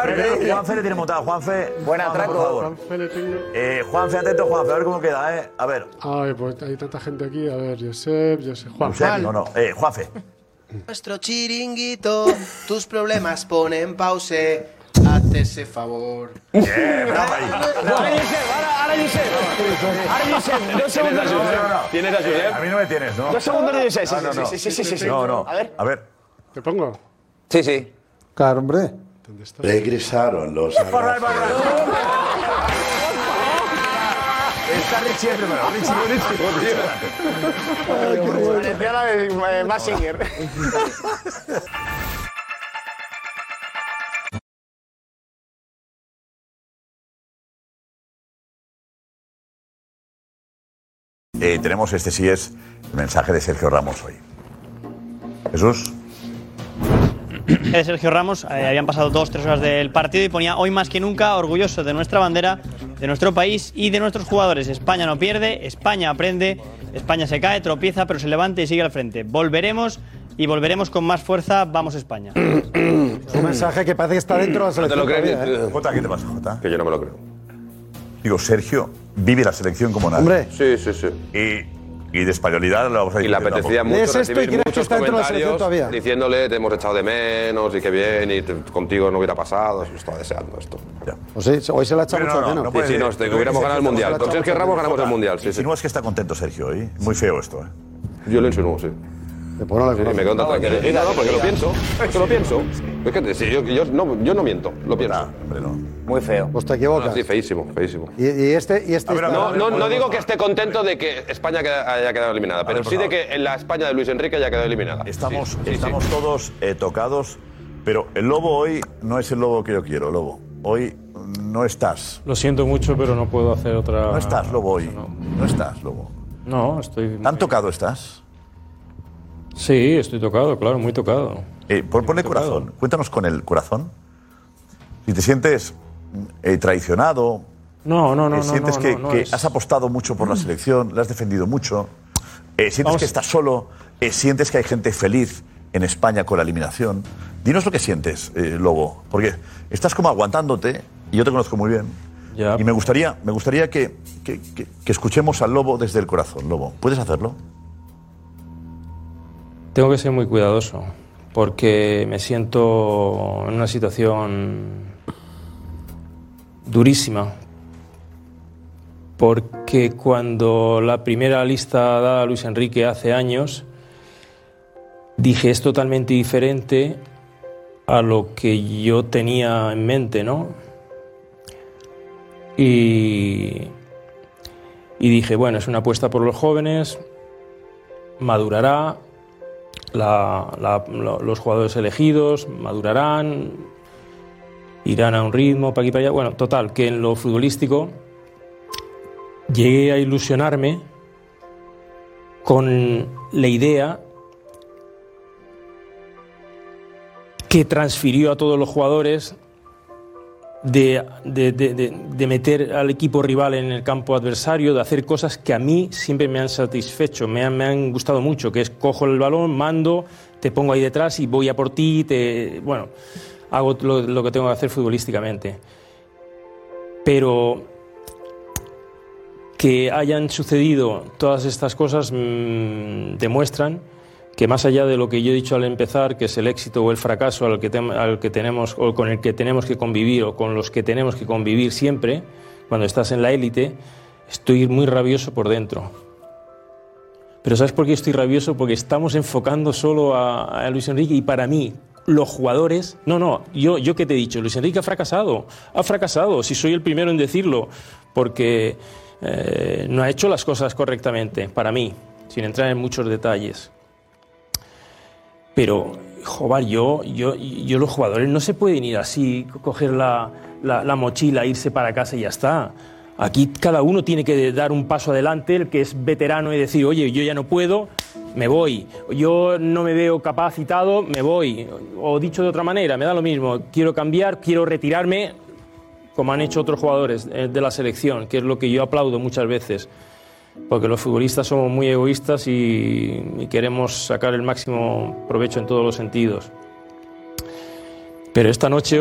Primero, Juanfe le tiene montado. Juanfe, Buen Juanfe, atraco. por favor. Juanfe Eh, Juanfe, atento, Juanfe, a ver cómo queda, ¿eh? A ver. Ay, pues hay tanta gente aquí. A ver, Josep, Josep, Juan. Josep, no, no. Eh, Juanfe. Nuestro chiringuito, tus problemas ponen pause. Haz ese favor. Bien, bravo ahí. Ahora Josep, ahora, ahora Josep. Ahora Josep, dos segundos. No, no, no. ¿Tienes a Josep? A mí no me tienes, ¿no? Dos segundos de Josep. Sí, No, no, no. sí, sí, sí, sí, sí. No, no. A ver. A ver. ¿Te pongo? Sí, sí. Claro, hombre. Regresaron los Está Richie primero. Richie, Richie. Parecía la de eh, Massinger. Eh, tenemos este sí es el mensaje de Sergio Ramos hoy. Jesús. de Sergio Ramos. eh, habían pasado dos, tres horas del partido y ponía hoy más que nunca orgulloso de nuestra bandera, de nuestro país y de nuestros jugadores. España no pierde, España aprende, España se cae, tropieza, pero se levanta y sigue al frente. Volveremos y volveremos con más fuerza. Vamos España. Un mensaje que parece que está dentro de la ¿No te selección. lo crees? todavía, ¿eh? Jota, ¿qué te pasa, Jota? Que yo no me lo creo. Digo, Sergio vive la selección como nadie. Hombre. Sí, sí, sí. Y, y de españolidad lo vamos a Y le apetecía mucho Lees esto y recibir crees que muchos está dentro de la selección comentarios todavía. diciéndole te hemos echado de menos y qué bien y te- contigo no hubiera pasado. Yo estaba deseando esto. Pues sí, hoy se la ha echado mucho de menos. Sí, sí, no, te- que hubiéramos ganado el Mundial. Con Sergio Ramos ganamos el Mundial. Sí, sí. es que está contento Sergio hoy. Muy feo esto, ¿eh? Yo lo insinúo, sí. Sí, me quedo tan tranquilo. No, no, porque lo pienso. Es que lo pienso. Es que sí, yo, yo no, yo no miento, lo pienso. Muy feo. Pues te equivocas. sí, feísimo, feísimo. Y, y este, y este. No, no, no digo que esté contento de que España haya quedado eliminada, pero ver, sí de que en la España de Luis Enrique haya quedado eliminada. Estamos, Sí, estamos sí. todos eh, tocados, pero el lobo hoy no es el lobo que yo quiero, lobo. Hoy no estás. Lo siento mucho, pero no puedo hacer otra. No estás, lobo, hoy. No estás, lobo. No, estoy. ¿Tan tocado estás? Sí, estoy tocado, claro, muy tocado. Eh, ponle corazón. Cuéntanos con el corazón. Si te sientes eh, traicionado, No, no, no, eh, no, sientes no, que, no, no que es- has apostado mucho por la selección, la has defendido mucho, eh, sientes Vamos. que estás solo, eh, sientes que hay gente feliz en España con la eliminación. Dinos lo que sientes, eh, Lobo, porque estás como aguantándote, y yo te conozco muy bien. Y me gustaría, me gustaría que- que- que escuchemos al Lobo desde el corazón, Lobo. ¿Puedes hacerlo? Tengo que ser muy cuidadoso porque me siento en una situación durísima. Porque cuando la primera lista dada a Luis Enrique hace años, dije es totalmente diferente a lo que yo tenía en mente, ¿no? Y, y dije, bueno, es una apuesta por los jóvenes, madurará, la- la- lo- los jugadores elegidos madurarán irán a un ritmo, para aquí para allá. Bueno, total, que en lo futbolístico llegué a ilusionarme con la idea que transfirió a todos los jugadores de, de- de- de- meter al equipo rival en el campo adversario, de hacer cosas que a mí siempre me han satisfecho, me han, me han gustado mucho, que es cojo el balón, mando, te pongo ahí detrás y voy a por ti, te, bueno, hago lo, lo que tengo que hacer futbolísticamente. Pero que hayan sucedido todas estas cosas mm, demuestran que más allá de lo que yo he dicho al empezar, que es el éxito o el fracaso al que, tenemos o con el que tenemos que convivir o con los que tenemos que convivir siempre, cuando estás en la élite, estoy muy rabioso por dentro. Pero ¿sabes por qué estoy rabioso? Porque estamos enfocando solo a, a Luis Enrique y para mí los jugadores, no, no, yo, yo que te he dicho, Luis Enrique ha fracasado, ha fracasado, si soy el primero en decirlo, porque eh, no ha hecho las cosas correctamente, para mí, sin entrar en muchos detalles. Pero, joder, yo, yo, yo los jugadores no se pueden ir así, co- coger la, la- la mochila, irse para casa y ya está. Aquí cada uno tiene que dar un paso adelante, el que es veterano y decir, oye, yo ya no puedo, me voy. Yo no me veo capacitado, me voy. O dicho de otra manera, me da lo mismo, quiero cambiar, quiero retirarme, como han hecho otros jugadores eh, de la selección, que es lo que yo aplaudo muchas veces porque los futbolistas somos muy egoístas y, queremos sacar el máximo provecho en todos los sentidos. Pero esta noche,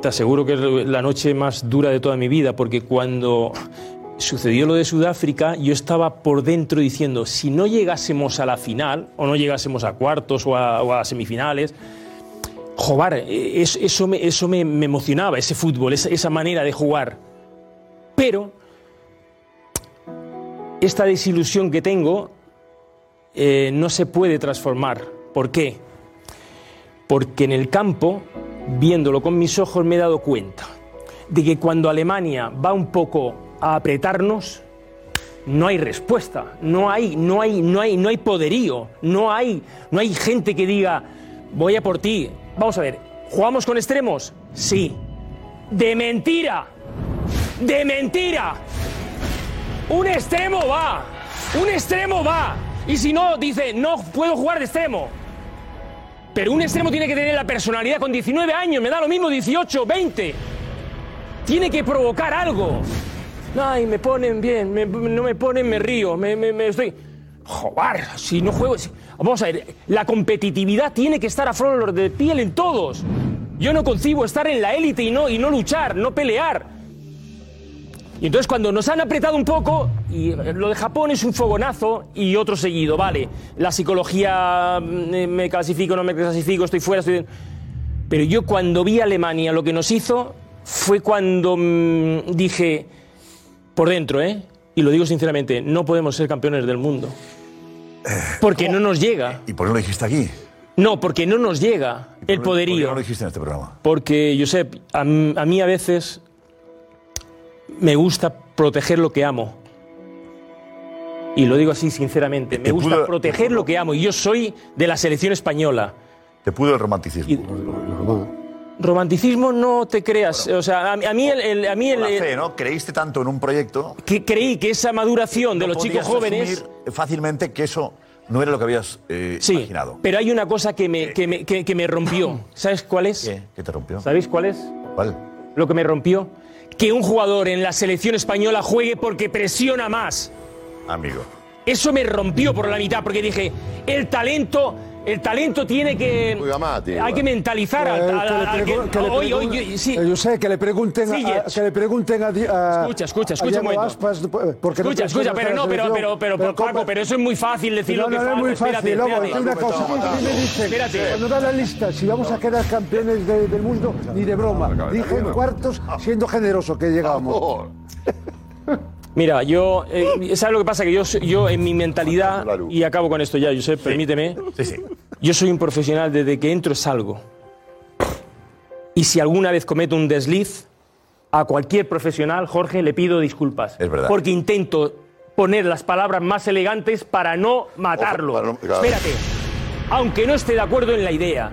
te aseguro que es la noche más dura de toda mi vida, porque cuando sucedió lo de Sudáfrica, yo estaba por dentro diciendo, si no llegásemos a la final, o no llegásemos a cuartos o a, semifinales, eh, es- eso, me, eso me, me emocionaba, ese fútbol, esa, esa manera de jugar. Pero esta desilusión que tengo eh, no se puede transformar. ¿Por qué? Porque en el campo, viéndolo con mis ojos, me he dado cuenta de que cuando Alemania va un poco a apretarnos, no hay respuesta, no hay, no hay, no hay, no hay poderío, no hay, no hay gente que diga voy a por ti. Vamos a ver, ¿jugamos con extremos? Sí. De mentira, de mentira. Un extremo va. Un extremo va. Y si no, dice, no puedo jugar de extremo. Pero un extremo tiene que tener la personalidad con 19 años, me da lo mismo 18, 20. Tiene que provocar algo. Ay, me ponen bien, me- no me ponen, me río, me, estoy... Joder, si no juego... si- Vamos a ver, la competitividad tiene que estar a flor de piel en todos. Yo no concibo estar en la élite y no, y no luchar, no pelear. Y entonces cuando nos han apretado un poco, y lo de Japón es un fogonazo y otro seguido, vale, la psicología, mm, eh, me clasifico, no me clasifico, estoy fuera, estoy... Pero yo cuando vi a Alemania lo que nos hizo, fue cuando mm, dije, por dentro, ¿eh? Y lo digo sinceramente, no podemos ser campeones del mundo. Porque no nos llega. ¿Y por qué no lo dijiste aquí? No, porque no nos llega el ¿Por qué poderío. no lo dijiste en este programa? Porque, Josep, a, a mí a veces me gusta proteger lo que amo. Y lo digo así sinceramente. Me gusta pudo- proteger lo que amo. Y yo soy de la selección española. Te pudo el romanticismo. Romanticismo no te creas. O sea, a, mí- a mí el, el- a mí el- La fe, ¿no? Creíste tanto en un proyecto. que creí que esa maduración de los chicos podías jóvenes. asumir fácilmente que eso no era lo que habías eh, Sí, imaginado. pero hay una cosa que me, que me, que- que me rompió. ¿Sabes cuál es? ¿Qué? ¿Qué te rompió? ¿Sabéis cuál es? ¿Cuál? Lo que me rompió. Que un jugador en la selección española juegue porque presiona más. Amigo. Eso me rompió por la mitad porque dije, el talento, el talento tiene que hay que mentalizar al, Eh, al- que le al que- pregu- que le hoy- hoy- pregun- sí. eh, yo sé que le pregunten a, que le pregunten a, a- Escucha, escucha, a escucha momento. Aspas, porque no Escucha, escucha, pero a no, pero, pero, pero, ¿cómo? Paco, pero eso es muy fácil decir no, lo que no, falta. es muy fácil. Espérate, Luego, espérate. una cosa. A mí me dicen, Espérate. cuando da la lista, si vamos a quedar campeones de- del mundo, ni de broma. Dije en cuartos, siendo generoso que llegamos. Mira, yo, eh, ¿sabes lo que pasa? Que yo, yo en mi mentalidad, y acabo con esto ya, Josep, permíteme, yo soy un profesional, desde que entro salgo. Y si alguna vez cometo un desliz, a cualquier profesional, Jorge, le pido disculpas. Es verdad. Porque intento poner las palabras más elegantes para no matarlo. para no- claro. Espérate, aunque no esté de acuerdo en la idea.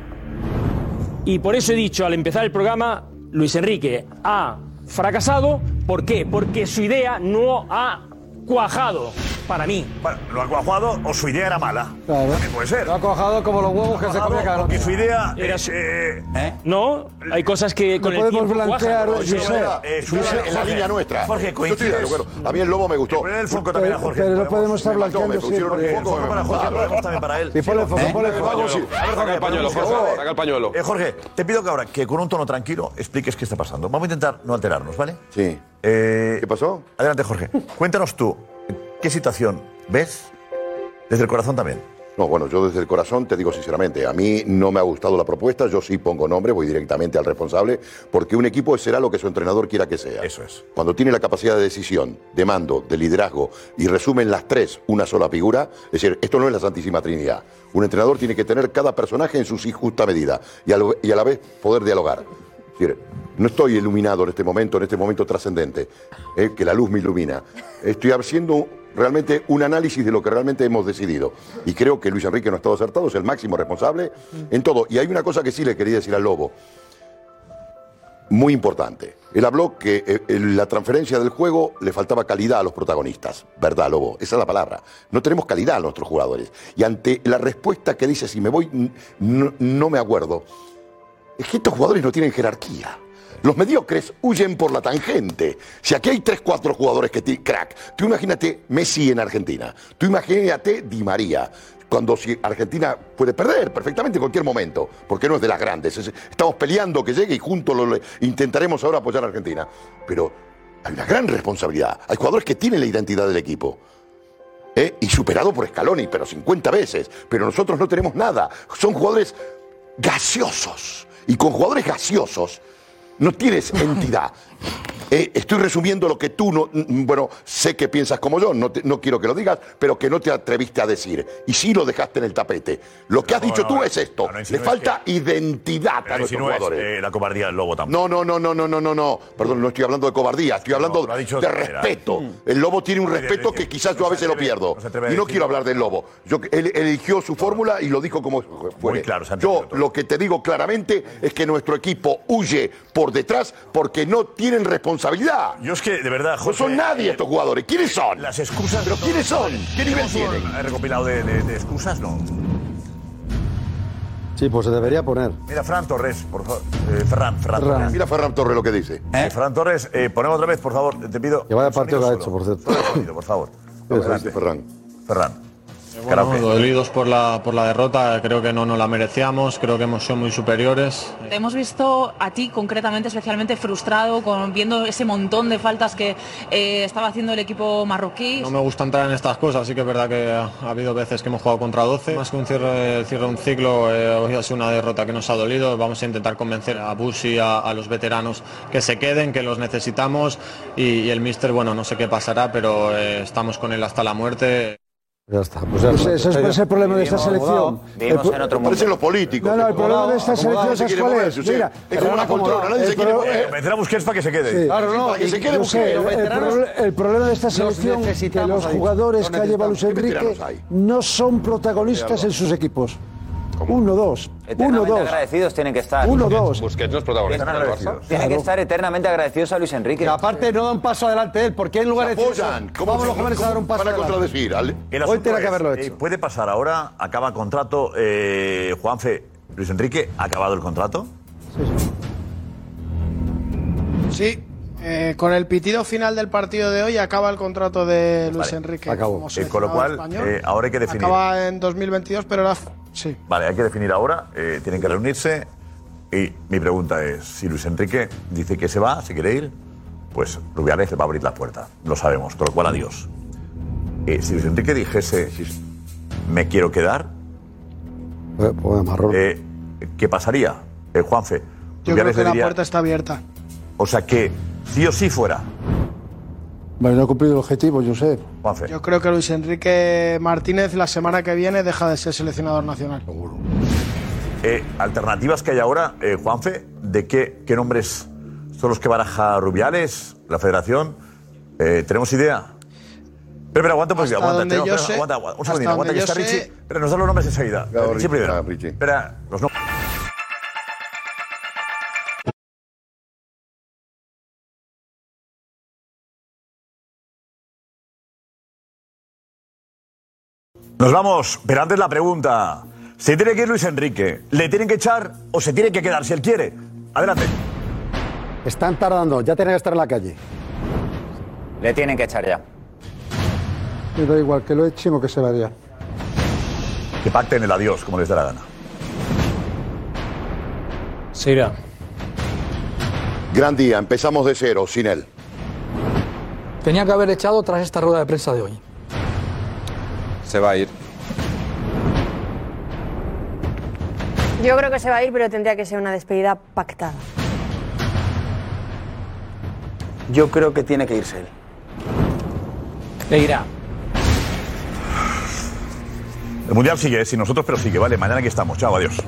Y por eso he dicho al empezar el programa Luis Enrique ha fracasado. ¿Por qué? Porque su idea no ha cuajado, para mí. Bueno, lo ha cuajado o su idea era mala. Claro. También puede ser. Lo ha cuajado como los huevos que se comía cada Porque su idea Era es, su- eh, No, hay cosas que con No el podemos tiempo blanquear, cuajan. Josep. eh, en la Jorge, línea nuestra. Jorge, Yo estoy de coincides. acuerdo. A mí el lobo me gustó. Poner el foco también a Jorge. Pero no podemos estar blanqueando siempre. el foco, para. Jorge, ponemos también para él. Sí, ponle el foco, ponle el foco. Saca Jorge, el pañuelo, Jorge, saca el pañuelo. Eh, Jorge, te pido que ahora, que con un tono tranquilo, expliques qué está pasando. Vamos a intentar no alterarnos, ¿vale? Sí. Eh, ¿Qué pasó? Adelante, Jorge. Cuéntanos tú, ¿qué situación ves desde el corazón también? No, bueno, yo desde el corazón te digo sinceramente, a mí no me ha gustado la propuesta, yo sí pongo nombre, voy directamente al responsable, porque un equipo será lo que su entrenador quiera que sea. Eso es. Cuando tiene la capacidad de decisión, de mando, de liderazgo y resumen las tres una sola figura, es decir, esto no es la Santísima Trinidad. Un entrenador tiene que tener cada personaje en su sí justa medida y a, lo- y a la vez poder dialogar. No estoy iluminado en este momento, en este momento trascendente, eh, que la luz me ilumina. Estoy haciendo realmente un análisis de lo que realmente hemos decidido. Y creo que Luis Enrique no ha estado acertado, es el máximo responsable en todo. Y hay una cosa que sí le quería decir al Lobo, muy importante. Él habló que eh, en la transferencia del juego le faltaba calidad a los protagonistas. ¿Verdad, Lobo? Esa es la palabra. No tenemos calidad a nuestros jugadores. Y ante la respuesta que dice, si me voy, no me acuerdo, es que estos jugadores no tienen jerarquía. Los mediocres huyen por la tangente. Si aquí hay tres, cuatro jugadores que tienen crack, tú imagínate Messi en Argentina. Tú imagínate Di María. Cuando Argentina puede perder perfectamente en cualquier momento, porque no es de las grandes. Es- estamos peleando que llegue y juntos lo, intentaremos ahora apoyar a Argentina. Pero hay una gran responsabilidad. Hay jugadores que tienen la identidad del equipo. ¿eh? Y superado por Scaloni, pero 50 veces. Pero nosotros no tenemos nada. Son jugadores gaseosos. Y con jugadores gaseosos no tienes entidad. Eh, estoy resumiendo lo que tú, no, mm, bueno, sé que piensas como yo, no, te- no quiero que lo digas, pero que no te atreviste a decir. Y sí lo dejaste en el tapete. Lo que has dicho tú es esto. Le falta identidad a nuestros es jugadores. eh, la cobardía del lobo tampoco. No, no, no, no, no, no, no, no. Perdón, no estoy hablando de cobardía, estoy hablando de respeto. El lobo tiene un respeto que quizás yo a veces lo pierdo. Y no quiero hablar del lobo. Yo, él eligió su fórmula y lo dijo como fue. Muy claro, Yo lo que te digo claramente es que nuestro equipo huye por detrás porque no tienen responsabilidad. Yo es que, de verdad, No Jorge, son nadie eh, estos jugadores. ¿Quiénes son? Las excusas. ¿Pero quiénes son? ¿Qué nivel ¿Tenemos tienen? un recopilado de, de- de excusas? No. Sí, pues se debería poner. Mira, Fran Torres, por favor. Eh, Ferran, Ferran, Ferran. Torres. Mira Ferran Torres lo que dice. Eh, Ferran Torres, eh, ponemos otra vez, por favor, te pido. Que vaya partido que ha hecho, por cierto. Sonido, por favor. Adelante. Ferran. Ferran. Bueno, dolidos por la, por la derrota, creo que no nos la merecíamos, creo que hemos sido muy superiores. Te hemos visto a ti concretamente, especialmente frustrado, con, viendo ese montón de faltas que eh, estaba haciendo el equipo marroquí. No me gusta entrar en estas cosas, sí que es verdad que ha, ha habido veces que hemos jugado contra 12. Más que un cierre, el cierre de un ciclo, eh, hoy ha sido una derrota que nos ha dolido. Vamos a intentar convencer a Busi, a, a los veteranos que se queden, que los necesitamos. Y, y el míster, bueno, no sé qué pasará, pero eh, estamos con él hasta la muerte. Ya está. Pues ya Pues ese es, ese es el problema de esta selección. Vivimos en otro mundo. Parecen los políticos. No, no, el problema de esta selección, ¿sabes cuál es? Mira, es como una poltrona, nadie se quiere pro- mover. Meter a Busquets para que se quede. Sí. Claro, no. que se quede Busquets. El, problema de esta selección que necesitamos los jugadores que ha llevado Luis necesitamos. ¿Qué Enrique no son protagonistas en sus equipos. Uno, dos. Uno, Eternamente dos. agradecidos tienen que estar. Uno, dos. Busquets no es protagonista del Barça. Tienen que estar eternamente agradecidos a Luis Enrique. Y aparte no da un paso adelante él, porque en lugar de decir Apoyan. ¿Cómo vamos los jóvenes a dar un paso van a adelante? contradecir? Hoy tenía que haberlo eh, hecho. puede pasar ahora, acaba contrato, eh, Juanfe, Luis Enrique, ¿ha acabado el contrato? Sí, eh, con el pitido final del partido de hoy acaba el contrato de Luis Vale, Enrique. acabó. como Eh, con lo cual, español. eh, ahora hay que definir. Acaba en 2022, pero era. Sí. Vale, hay que definir ahora, eh, tienen que reunirse. Y mi pregunta es, si Luis Enrique dice que se va, si quiere ir, pues Rubiales le va a abrir la puerta. Lo sabemos, con lo cual adiós. Eh, si Luis Enrique dijese, me quiero quedar, Eh, pues, ¿qué pasaría? Juanfe, Yo creo que la puerta está abierta. O sea que sí o sí fuera. Bueno, no ha cumplido el objetivo, Josep. Juanfe. Yo creo que Luis Enrique Martínez la semana que viene deja de ser seleccionador nacional. Eh, alternativas que hay ahora, eh, Juanfe, ¿de qué, qué nombres son los que baraja Rubiales, la federación? Eh, ¿Tenemos idea? Pero, pero aguanta un poquito, aguanta, tenemos- espera, sé- aguanta, aguanta, un segundito, aguanta que está sé- Richie. Pero nos da los nombres enseguida. Claro, Richie primero. Richie. Espera, los nombres. Nos vamos, pero antes la pregunta. ¿Se tiene que ir Luis Enrique? ¿Le tienen que echar o se tiene que quedar si él quiere? Adelante. Están tardando, ya tienen que estar en la calle. Le tienen que echar ya. Me da igual que lo echen o que se vaya. Que pacten el adiós, como les dé la gana. Se irá. Gran día, empezamos de cero, sin él. Tenía que haber echado tras esta rueda de prensa de hoy. Se va a ir. Yo creo que se va a ir, pero tendría que ser una despedida pactada. Yo creo que tiene que irse él. Le irá. El mundial sigue, sin nosotros, pero sigue. Vale, mañana aquí estamos. Chao, adiós.